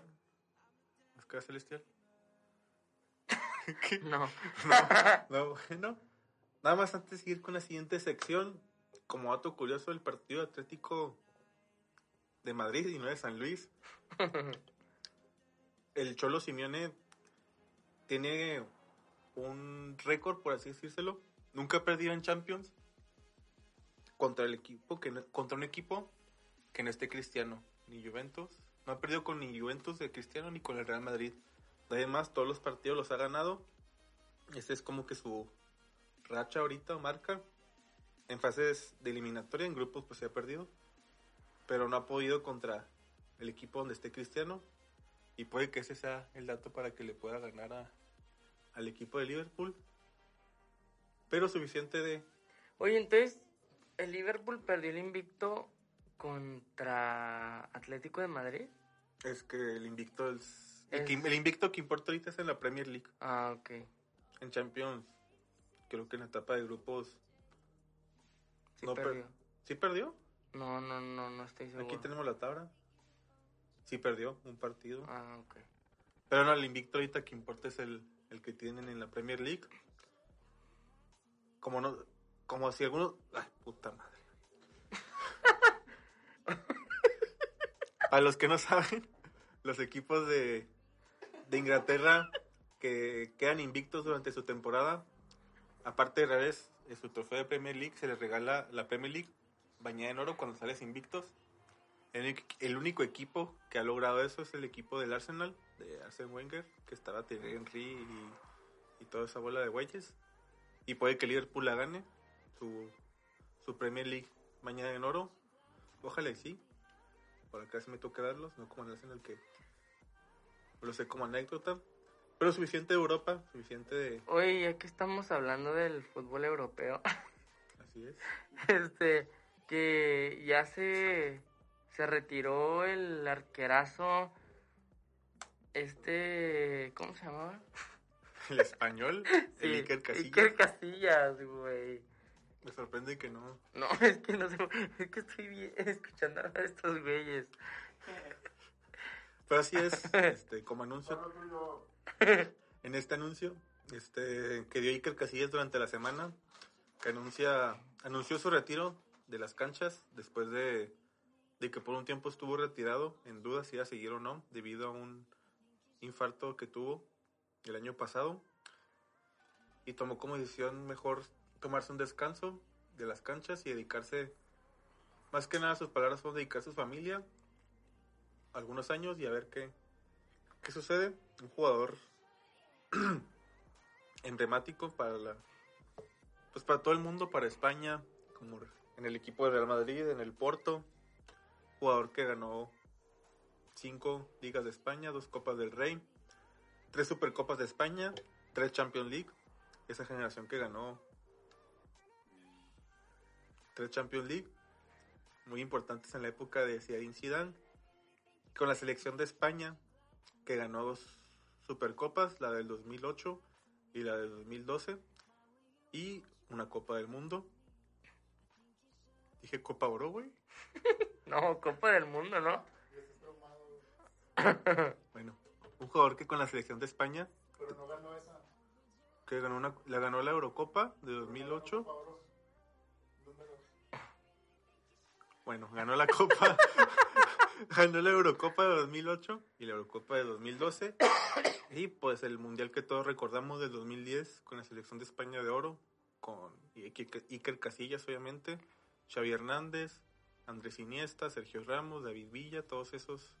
Oscar Celestial. ¿Qué? No. No, bueno. Nada más antes de seguir con la siguiente sección, como dato curioso, el partido Atlético de Madrid y no de San Luis, el Cholo Simeone tiene un récord, por así decírselo. Nunca ha perdido en Champions contra el equipo que no- contra un equipo que no esté Cristiano ni Juventus. No ha perdido con ni Juventus de Cristiano ni con el Real Madrid. Además, todos los partidos los ha ganado. Ese es como que su racha ahorita, marca. En fases de eliminatoria, en grupos, pues se ha perdido. Pero no ha podido contra el equipo donde esté Cristiano. Y puede que ese sea el dato para que le pueda ganar a, al equipo de Liverpool. Pero suficiente de... Oye, entonces, ¿el Liverpool perdió el invicto contra Atlético de Madrid? Es que el invicto es... El, que- el invicto que importa ahorita es en la Premier League. Ah, ok. En Champions, creo que en la etapa de grupos... Sí No, per- perdió. ¿Sí perdió? No, no, no, no estoy seguro. Aquí tenemos la tabla. Sí perdió un partido. Ah, ok. Pero no, el invicto ahorita que importa es el, el que tienen en la Premier League. Como no, como si alguno, ay, puta madre. Para los que no saben, los equipos de, de Inglaterra que quedan invictos durante su temporada, aparte de revés, en su trofeo de Premier League se les regala la Premier League bañada en oro cuando sales invictos. El, único- equipo que ha logrado eso es el equipo del Arsenal, de Arsene Wenger, que estaba Thierry Henry y, y toda esa bola de güeyes. Y puede que Liverpool la gane, su, su Premier League bañada en oro. Ojalá y sí. Por acá sí me toca darlos, no como el Arsenal que lo sé como anécdota. Pero suficiente de Europa, suficiente de... Oye, ya que estamos hablando del fútbol europeo, Así es. este, que ya se, se retiró el arquerazo, este, ¿cómo se llamaba? El español, el Sí, Iker Casillas. Iker Casillas, güey. Me sorprende que no. No, es que no sé, es que estoy bien- escuchando a estos güeyes. Pero así es, este, como anuncio, En este anuncio este, que dio Iker Casillas durante la semana, que anuncia, anunció su retiro de las canchas después de, que por un tiempo estuvo retirado, en duda si iba a seguir o no, debido a un infarto que tuvo el año pasado. Y tomó como decisión mejor tomarse un descanso de las canchas y dedicarse, más que nada sus palabras son dedicar a su familia algunos años y a ver qué, qué sucede. Un jugador emblemático para la pues para todo el mundo, para España, como en el equipo de Real Madrid, en el Porto, jugador que ganó cinco ligas de España, dos copas del Rey, tres supercopas de España, tres Champions League, esa generación que ganó tres Champions League, muy importantes en la época de Zinedine Zidane, con la selección de España, que ganó dos supercopas, la del 2008 y la del 2012, y una Copa del Mundo. Dije Copa Oro, güey. No, Copa del Mundo, ¿no? Bueno, un jugador que con la selección de España, Pero no ganó esa. que ganó una, la ganó la Eurocopa de 2008. Favoroso. Números. Bueno, ganó la Copa. ganó la Eurocopa de 2008 y la Eurocopa de 2012. Y pues el Mundial que todos recordamos del 2010 con la selección de España de oro. Con Iker Casillas, obviamente. Xavi Hernández, Andrés Iniesta, Sergio Ramos, David Villa, todos esos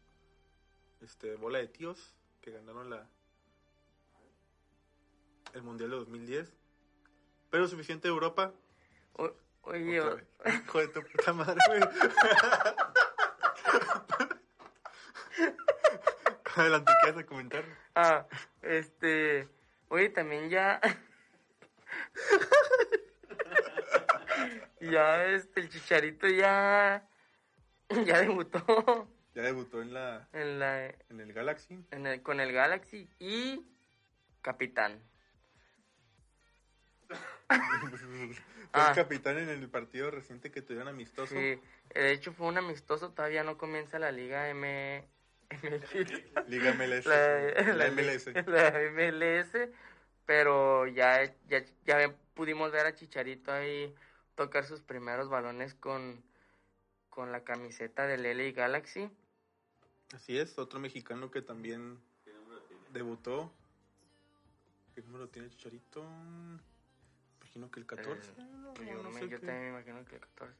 este, bola de tíos que ganaron la el Mundial de 2010. Pero suficiente de Europa. O- oye. Hijo de tu puta madre, güey. Adelante, ¿qué vas a comentar? ah, Este, oye, también ya. ya, este, el chicharito ya. Ya debutó Ya debutó en la en la, en el Galaxy. en el, con el Galaxy y capitán. Fue Ah. el capitán en el partido reciente que tuvieron amistoso. Sí, de hecho fue un amistoso, todavía no comienza la Liga M. Liga MLS. la, la la- MLS. la MLS, pero ya, ya, ya pudimos ver a Chicharito ahí tocar sus primeros balones con, con la camiseta del LA Galaxy. Así es, otro mexicano que también debutó. ¿Qué número tiene Chicharito? Imagino que el 14. Eh, yo, no me- yo también me imagino que el 14.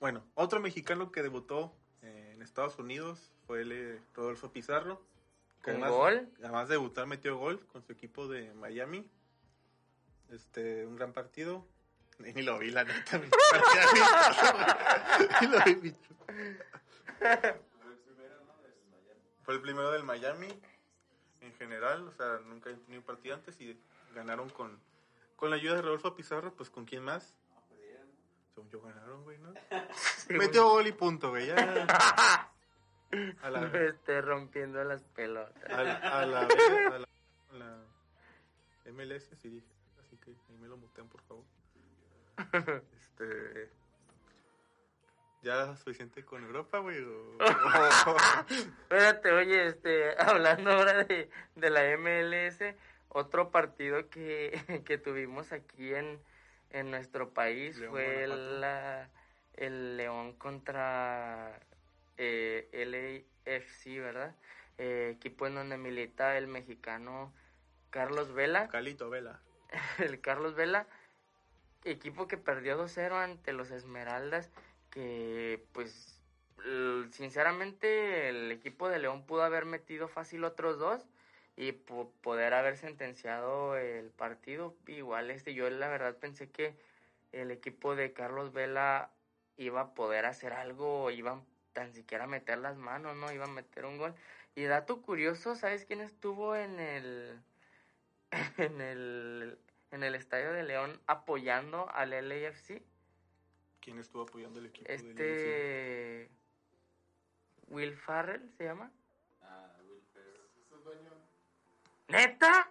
Bueno, otro mexicano que debutó eh, en Estados Unidos fue el eh, Rodolfo Pizarro. que ¿Con además- gol? Además de debutar, metió gol con su equipo de Miami. Este, un gran partido. Ni, ni lo vi, la neta. Ni lo vi. Fue el primero del Miami en general, o sea, nunca he tenido partido antes y ganaron con, con la ayuda de Rodolfo Pizarro, pues con quién más. Según yo ganaron, güey, ¿no? Metió gol y punto, güey, ya. A la, Me esté rompiendo las pelotas. a la, a la, a la- a la MLS, sí dije, así que ahí me lo mutean, por favor. Este... ¿Ya suficiente con Europa, güey? o- Espérate, oye, este, hablando ahora de, de la MLS, otro partido que, que tuvimos aquí en, en nuestro país León, fue Guanajuato. la, el León contra eh, LAFC, ¿verdad? Eh, equipo en donde milita el mexicano Carlos Vela. Calito, vela. el Carlos Vela, equipo que perdió 2-0 ante los Esmeraldas, que pues sinceramente el equipo de León pudo haber metido fácil otros dos y po- poder haber sentenciado el partido. Igual este yo la verdad pensé que el equipo de Carlos Vela iba a poder hacer algo, iban tan siquiera a meter las manos, ¿no? Iban a meter un gol. Y dato curioso, ¿sabes quién estuvo en el en el, en el estadio de León apoyando al LAFC. ¿Quién estuvo apoyando el equipo del LFC? Este. Will Farrell se llama. ¿Es el dueño? ¿Neta?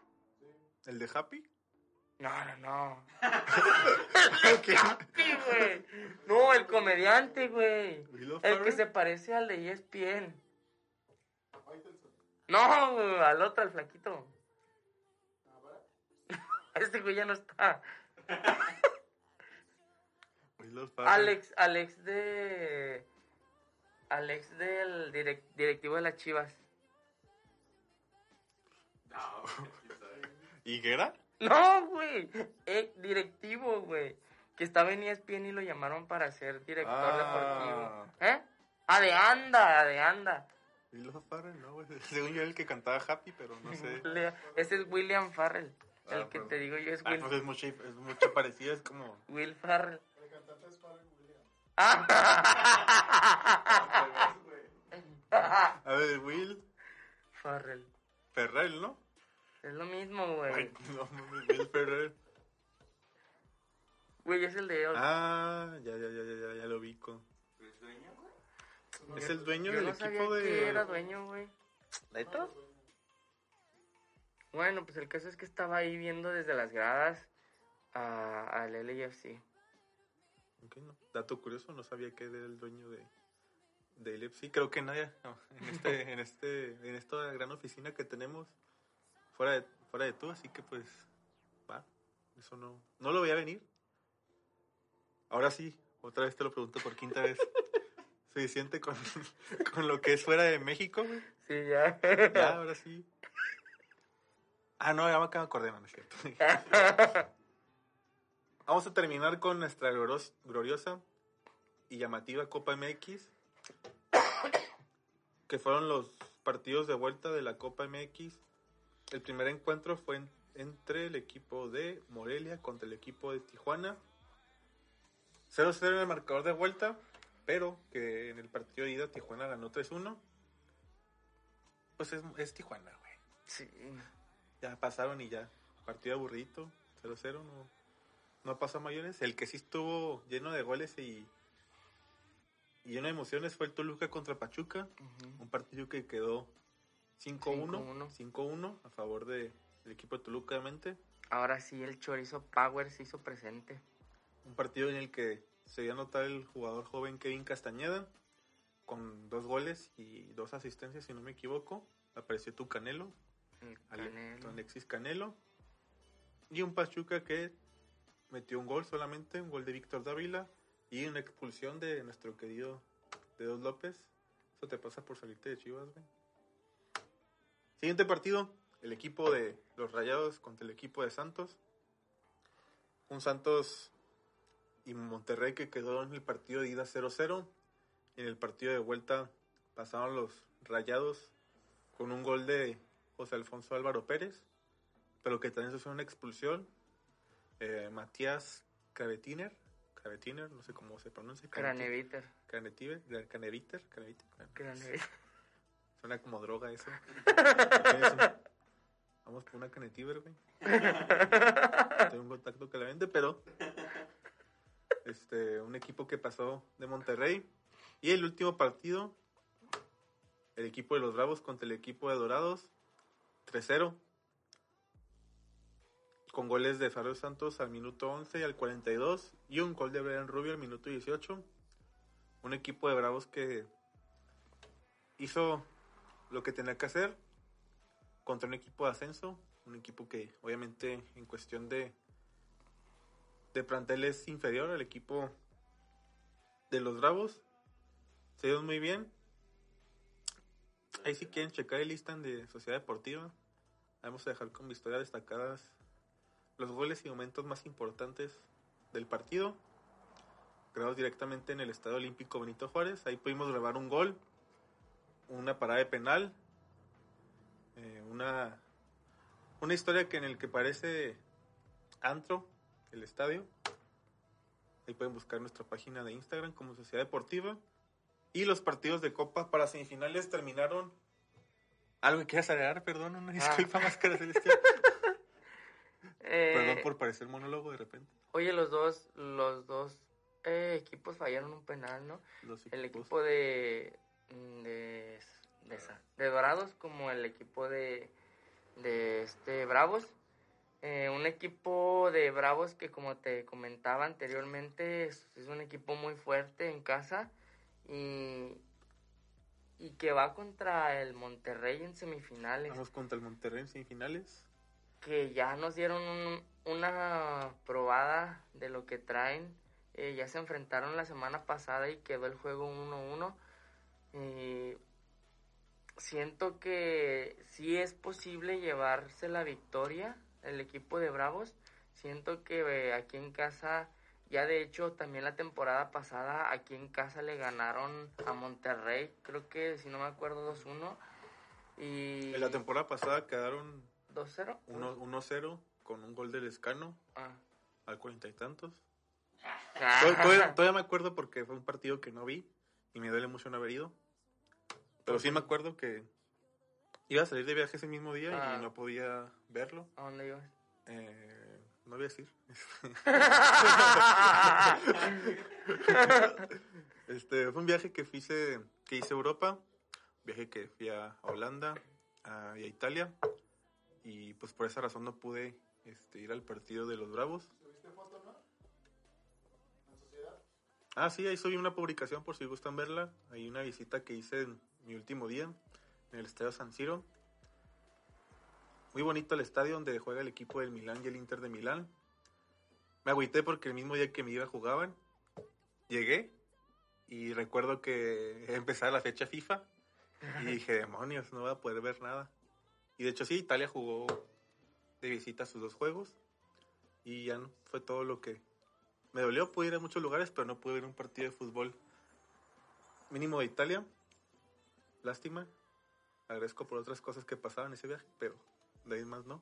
¿El de Happy? No, no, no. el. No, el comediante, güey. ¿Willow El que se parece al de E ESPN. No, güey, al otro, al flaquito. Este güey ya no está. Alex, Alex de. Alex del direc- directivo de las Chivas. ¿Higuera? No, güey. Eh, directivo, güey. Que estaba en ESPN y lo llamaron para ser director Ah. deportivo. ¿Eh? Ah, de anda, de anda. Willow Farrell, no, güey. Según yo, el que cantaba Happy, pero no sé. Ese es William Farrell. El Ah, que te digo yo es Ah, Will, pues es mucho, es mucho parecido, es como. Will Farrell. El cantante es Pharrell Williams. Ah. A ver, Will Farrell. Ferrell, ¿no? Es lo mismo, Ay, güey. no, mames, Will Ferrell. Güey, es el de... Ah, ya, ya, ya, ya, ya, ya lo ubico. Es el dueño yo del no sabía equipo de. que era dueño, güey. ¿Neta? Bueno, pues el caso es que estaba ahí viendo desde las gradas a- al LAFC. Ok, no. Dato curioso, no sabía que era el dueño de, de LFC. Creo que nadie no, en este, en este, en esta gran oficina que tenemos fuera de, fuera de tú, así que pues va, eso no, no lo voy a venir. Ahora sí, otra vez te lo pregunto por quinta vez. ¿Suficiente con, con lo que es fuera de México? güey? Sí, ya. Ya, ahora sí. Ah, no, ya me acabo de acordar, no, no es cierto. Vamos a terminar con nuestra gloriosa y llamativa Copa MX, que fueron los partidos de vuelta de la Copa MX. El primer encuentro fue en- entre el equipo de Morelia contra el equipo de Tijuana. 0-0 en el marcador de vuelta, pero que en el partido de ida Tijuana ganó 3-1. Pues es, es Tijuana, güey. Sí. Ya pasaron y ya. Partido aburrido, 0-0, no, no pasó a mayores. El que sí estuvo lleno de goles y, y lleno de emociones fue el Toluca contra Pachuca. Un partido que quedó 5-1. 5-1. 5-1 a favor de- del equipo de Toluca, obviamente. Ahora sí, el chorizo Power se hizo presente. Un partido en el que se dio a notar el jugador joven Kevin Castañeda con dos goles y dos asistencias, si no me equivoco. Apareció tu Canelo, Canelo. Alexis Canelo. Y un Pachuca que metió un gol solamente, un gol de Víctor Dávila y una expulsión de nuestro querido Dedos López. Eso te pasa por salirte de Chivas, güey. Siguiente partido, el equipo de los Rayados contra el equipo de Santos. Un Santos y Monterrey que quedó en el partido de ida 0-0. Y en el partido de vuelta pasaron los Rayados con un gol de José Alfonso Álvaro Pérez, pero que también se fue una expulsión. Eh, Matías Cravetiner, Cravetiner, no sé cómo se pronuncia. Craneviter. Caneviter, Craneviter. Suena como droga eso. Eso. Vamos por una Canetiver, güey. Tengo un contacto que la vende, pero este, un equipo que pasó de Monterrey. Y el último partido, el equipo de los Bravos contra el equipo de Dorados, 3-0. Con goles de Fabio Santos al minuto 11 y al 42. Y un gol de Brian Rubio al minuto 18. Un equipo de Bravos que hizo lo que tenía que hacer contra un equipo de ascenso. Un equipo que obviamente en cuestión de, de plantel es inferior al equipo de los Bravos. Se dio muy bien. Ahí si quieren checar el listan de Sociedad Deportiva. Vamos a dejar como historia destacadas los goles y momentos más importantes del partido. Grabados directamente en el Estadio Olímpico Benito Juárez. Ahí pudimos grabar un gol, una parada de penal, eh, una, una historia que en el que parece antro, el estadio. Ahí pueden buscar nuestra página de Instagram como Sociedad Deportiva. Y los partidos de Copa para semifinales terminaron. ¿Algo que quieras agregar? Perdón, una disculpa, Máscara Celestial. Eh, Perdón por parecer monólogo de repente. Oye, los dos, los dos eh, equipos fallaron un penal, ¿no? Los El equipos. equipo de de, de, esa- de Dorados como el equipo de, de este Bravos. Eh, un equipo de Bravos que como te comentaba anteriormente es, es un equipo muy fuerte en casa y, y que va contra el Monterrey en semifinales Vamos contra el Monterrey en semifinales. que ya nos dieron un- una probada de lo que traen. Eh, ya se enfrentaron la semana pasada y quedó el juego 1-1. Eh, siento que sí es posible llevarse la victoria el equipo de Bravos. Siento que eh, aquí en casa, ya de hecho también la temporada pasada aquí en casa le ganaron a Monterrey, creo que si no me acuerdo 2-1. Y En la temporada pasada quedaron 2-0. 1 1-0 con un gol del Escano Ah. al cuarenta y tantos. Ah. Tod- Todavía, todavía me acuerdo porque fue un partido que no vi y me duele mucho no haber ido. Pero sí me acuerdo que iba a salir de viaje ese mismo día Ah. y no podía verlo. ¿A dónde ibas? Eh, no voy a decir. Este, fue un viaje que hice, que hice a Europa, viaje que fui a Holanda a- y a Italia y pues por esa razón no pude este, ir al partido de los Bravos. ¿Subiste foto, no? Ah, sí, ahí subí una publicación por si gustan verla. Hay una visita que hice en mi último día en el Estadio San Siro. Muy bonito el estadio donde juega el equipo del Milán y el Inter de Milán. Me agüité porque el mismo día que me iba jugaban. Llegué y recuerdo que empezaba la fecha FIFA y dije, demonios, no voy a poder ver nada. Y de hecho sí, Italia jugó de visita sus dos juegos y ya no, fue todo lo que me dolió, pude ir a muchos lugares, pero no pude ver un partido de fútbol mínimo de Italia. Lástima. Agradezco por otras cosas que pasaban en ese viaje, pero de ahí más no.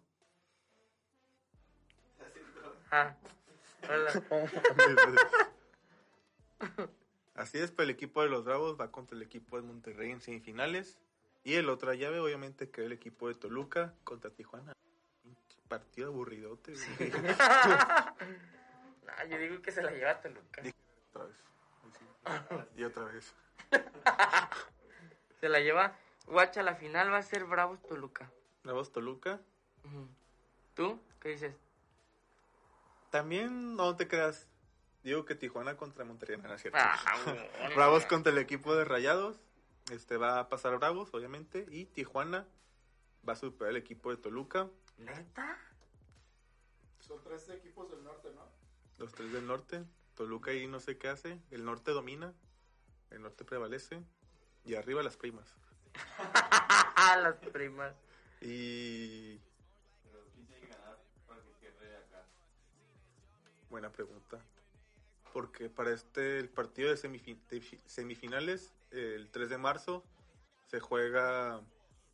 Ah. Así es, pero el equipo de los Bravos va contra el equipo de Monterrey en semifinales. Y el otra llave, obviamente, que el equipo de Toluca contra Tijuana. Partido aburridote. No, yo digo que se la lleva Toluca. otra vez. Y otra vez. Se la lleva. Guacha, la final va a ser Bravos Toluca. Bravos Toluca. ¿Tú? ¿Qué dices? También, no te creas. Digo que Tijuana contra Monterrey, no, no es cierto. Ah, bueno. Bravos contra el equipo de Rayados. Este va a pasar Bravos, obviamente. Y Tijuana va a superar el equipo de Toluca. ¿Neta? Son tres equipos del norte, ¿no? Los tres del norte. Toluca ahí no sé qué hace. El norte domina. El norte prevalece. Y arriba las primas. Las primas. Y. Buena pregunta. Porque para este, el partido de, semifin- de fi- semifinales, el 3 de marzo, se juega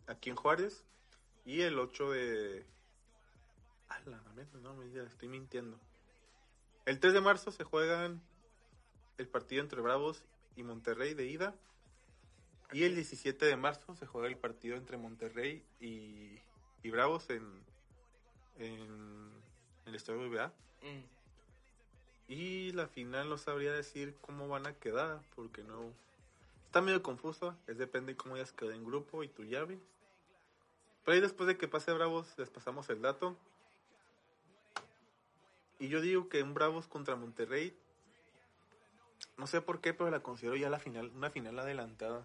aquí en Juárez. Y el 8 de. Ah, la no, me estoy mintiendo. El 3 de marzo se juegan el partido entre Bravos y Monterrey de ida. Y el 17 de marzo se juega el partido entre Monterrey y, y Bravos en, en el Estadio BBA. Mm. Y la final no sabría decir cómo van a quedar, porque no... Está medio confuso, es depende de cómo hayas quedado en grupo y tu llave. Pero ahí después de que pase Bravos, les pasamos el dato. Y yo digo que un Bravos contra Monterrey, no sé por qué, pero la considero ya la final, una final adelantada.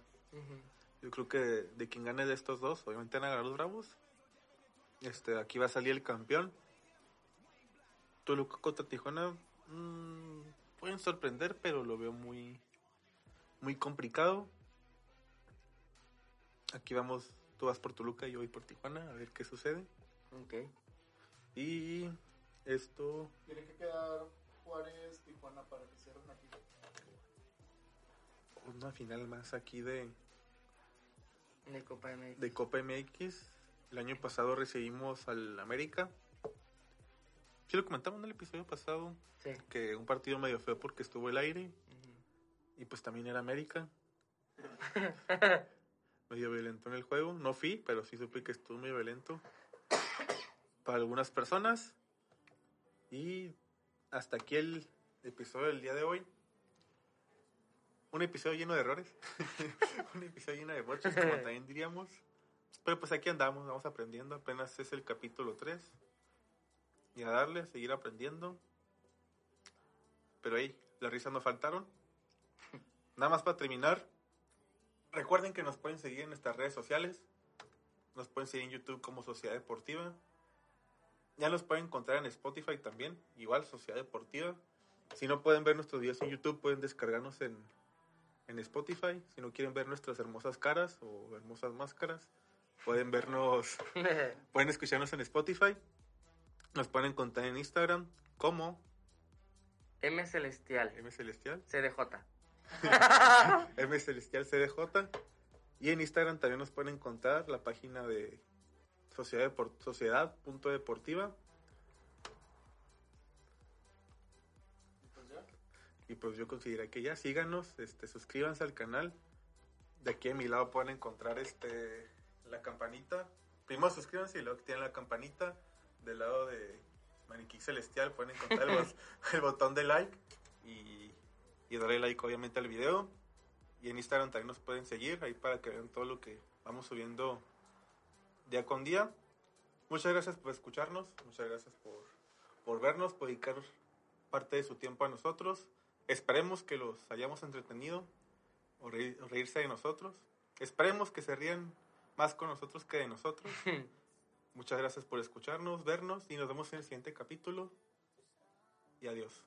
Yo creo que de quien gane de estos dos, obviamente van a ganar los Bravos. Este, aquí va a salir el campeón. Toluca contra Tijuana mm, pueden sorprender, pero lo veo muy muy complicado. Aquí vamos, tú vas por Toluca y yo voy por Tijuana, a ver qué sucede. Ok. Y esto, Tiene que quedar Juárez, Tijuana para que cierren aquí. una final más aquí de, De Copa MX. de Copa MX. El año pasado recibimos al América. Sí lo comentamos en el episodio pasado, Sí. que un partido medio feo porque estuvo el aire y pues también era América. medio violento en el juego. No fui, pero sí supe que estuvo medio violento para algunas personas. Y hasta aquí el episodio del día de hoy. Un episodio lleno de errores. un episodio lleno de boches, como también diríamos. Pero pues aquí andamos, vamos aprendiendo. Apenas es el capítulo 3. Y a darle, a seguir aprendiendo. Pero ahí, las risas no faltaron. Nada más para terminar. Recuerden que nos pueden seguir en nuestras redes sociales. Nos pueden seguir en YouTube como Sociedad Deportiva. Ya nos pueden encontrar en Spotify también. Igual, Sociedad Deportiva. Si no pueden ver nuestros videos en YouTube, pueden descargarnos en, en Spotify. Si no quieren ver nuestras hermosas caras o hermosas máscaras, pueden vernos, pueden escucharnos en Spotify. Nos pueden encontrar en Instagram como M Celestial. M Celestial. CDJ. M Celestial CDJ. Y en Instagram también nos pueden encontrar la página de Sociedad Depor- Sociedad.deportiva. Y pues. Y pues yo considero que ya síganos, este, suscríbanse al canal. De aquí a mi lado pueden encontrar este la campanita. Primero suscríbanse y luego tienen la campanita. Del lado de Maniquí Celestial pueden encontrar el, el botón de like y, y darle like obviamente al video. Y en Instagram también nos pueden seguir ahí para que vean todo lo que vamos subiendo día con día. Muchas gracias por escucharnos, muchas gracias por, por vernos, por dedicar parte de su tiempo a nosotros. Esperemos que los hayamos entretenido o, reír- o reírse de nosotros. Esperemos que se rían más con nosotros que de nosotros. Muchas gracias por escucharnos, vernos y nos vemos en el siguiente capítulo. Y adiós.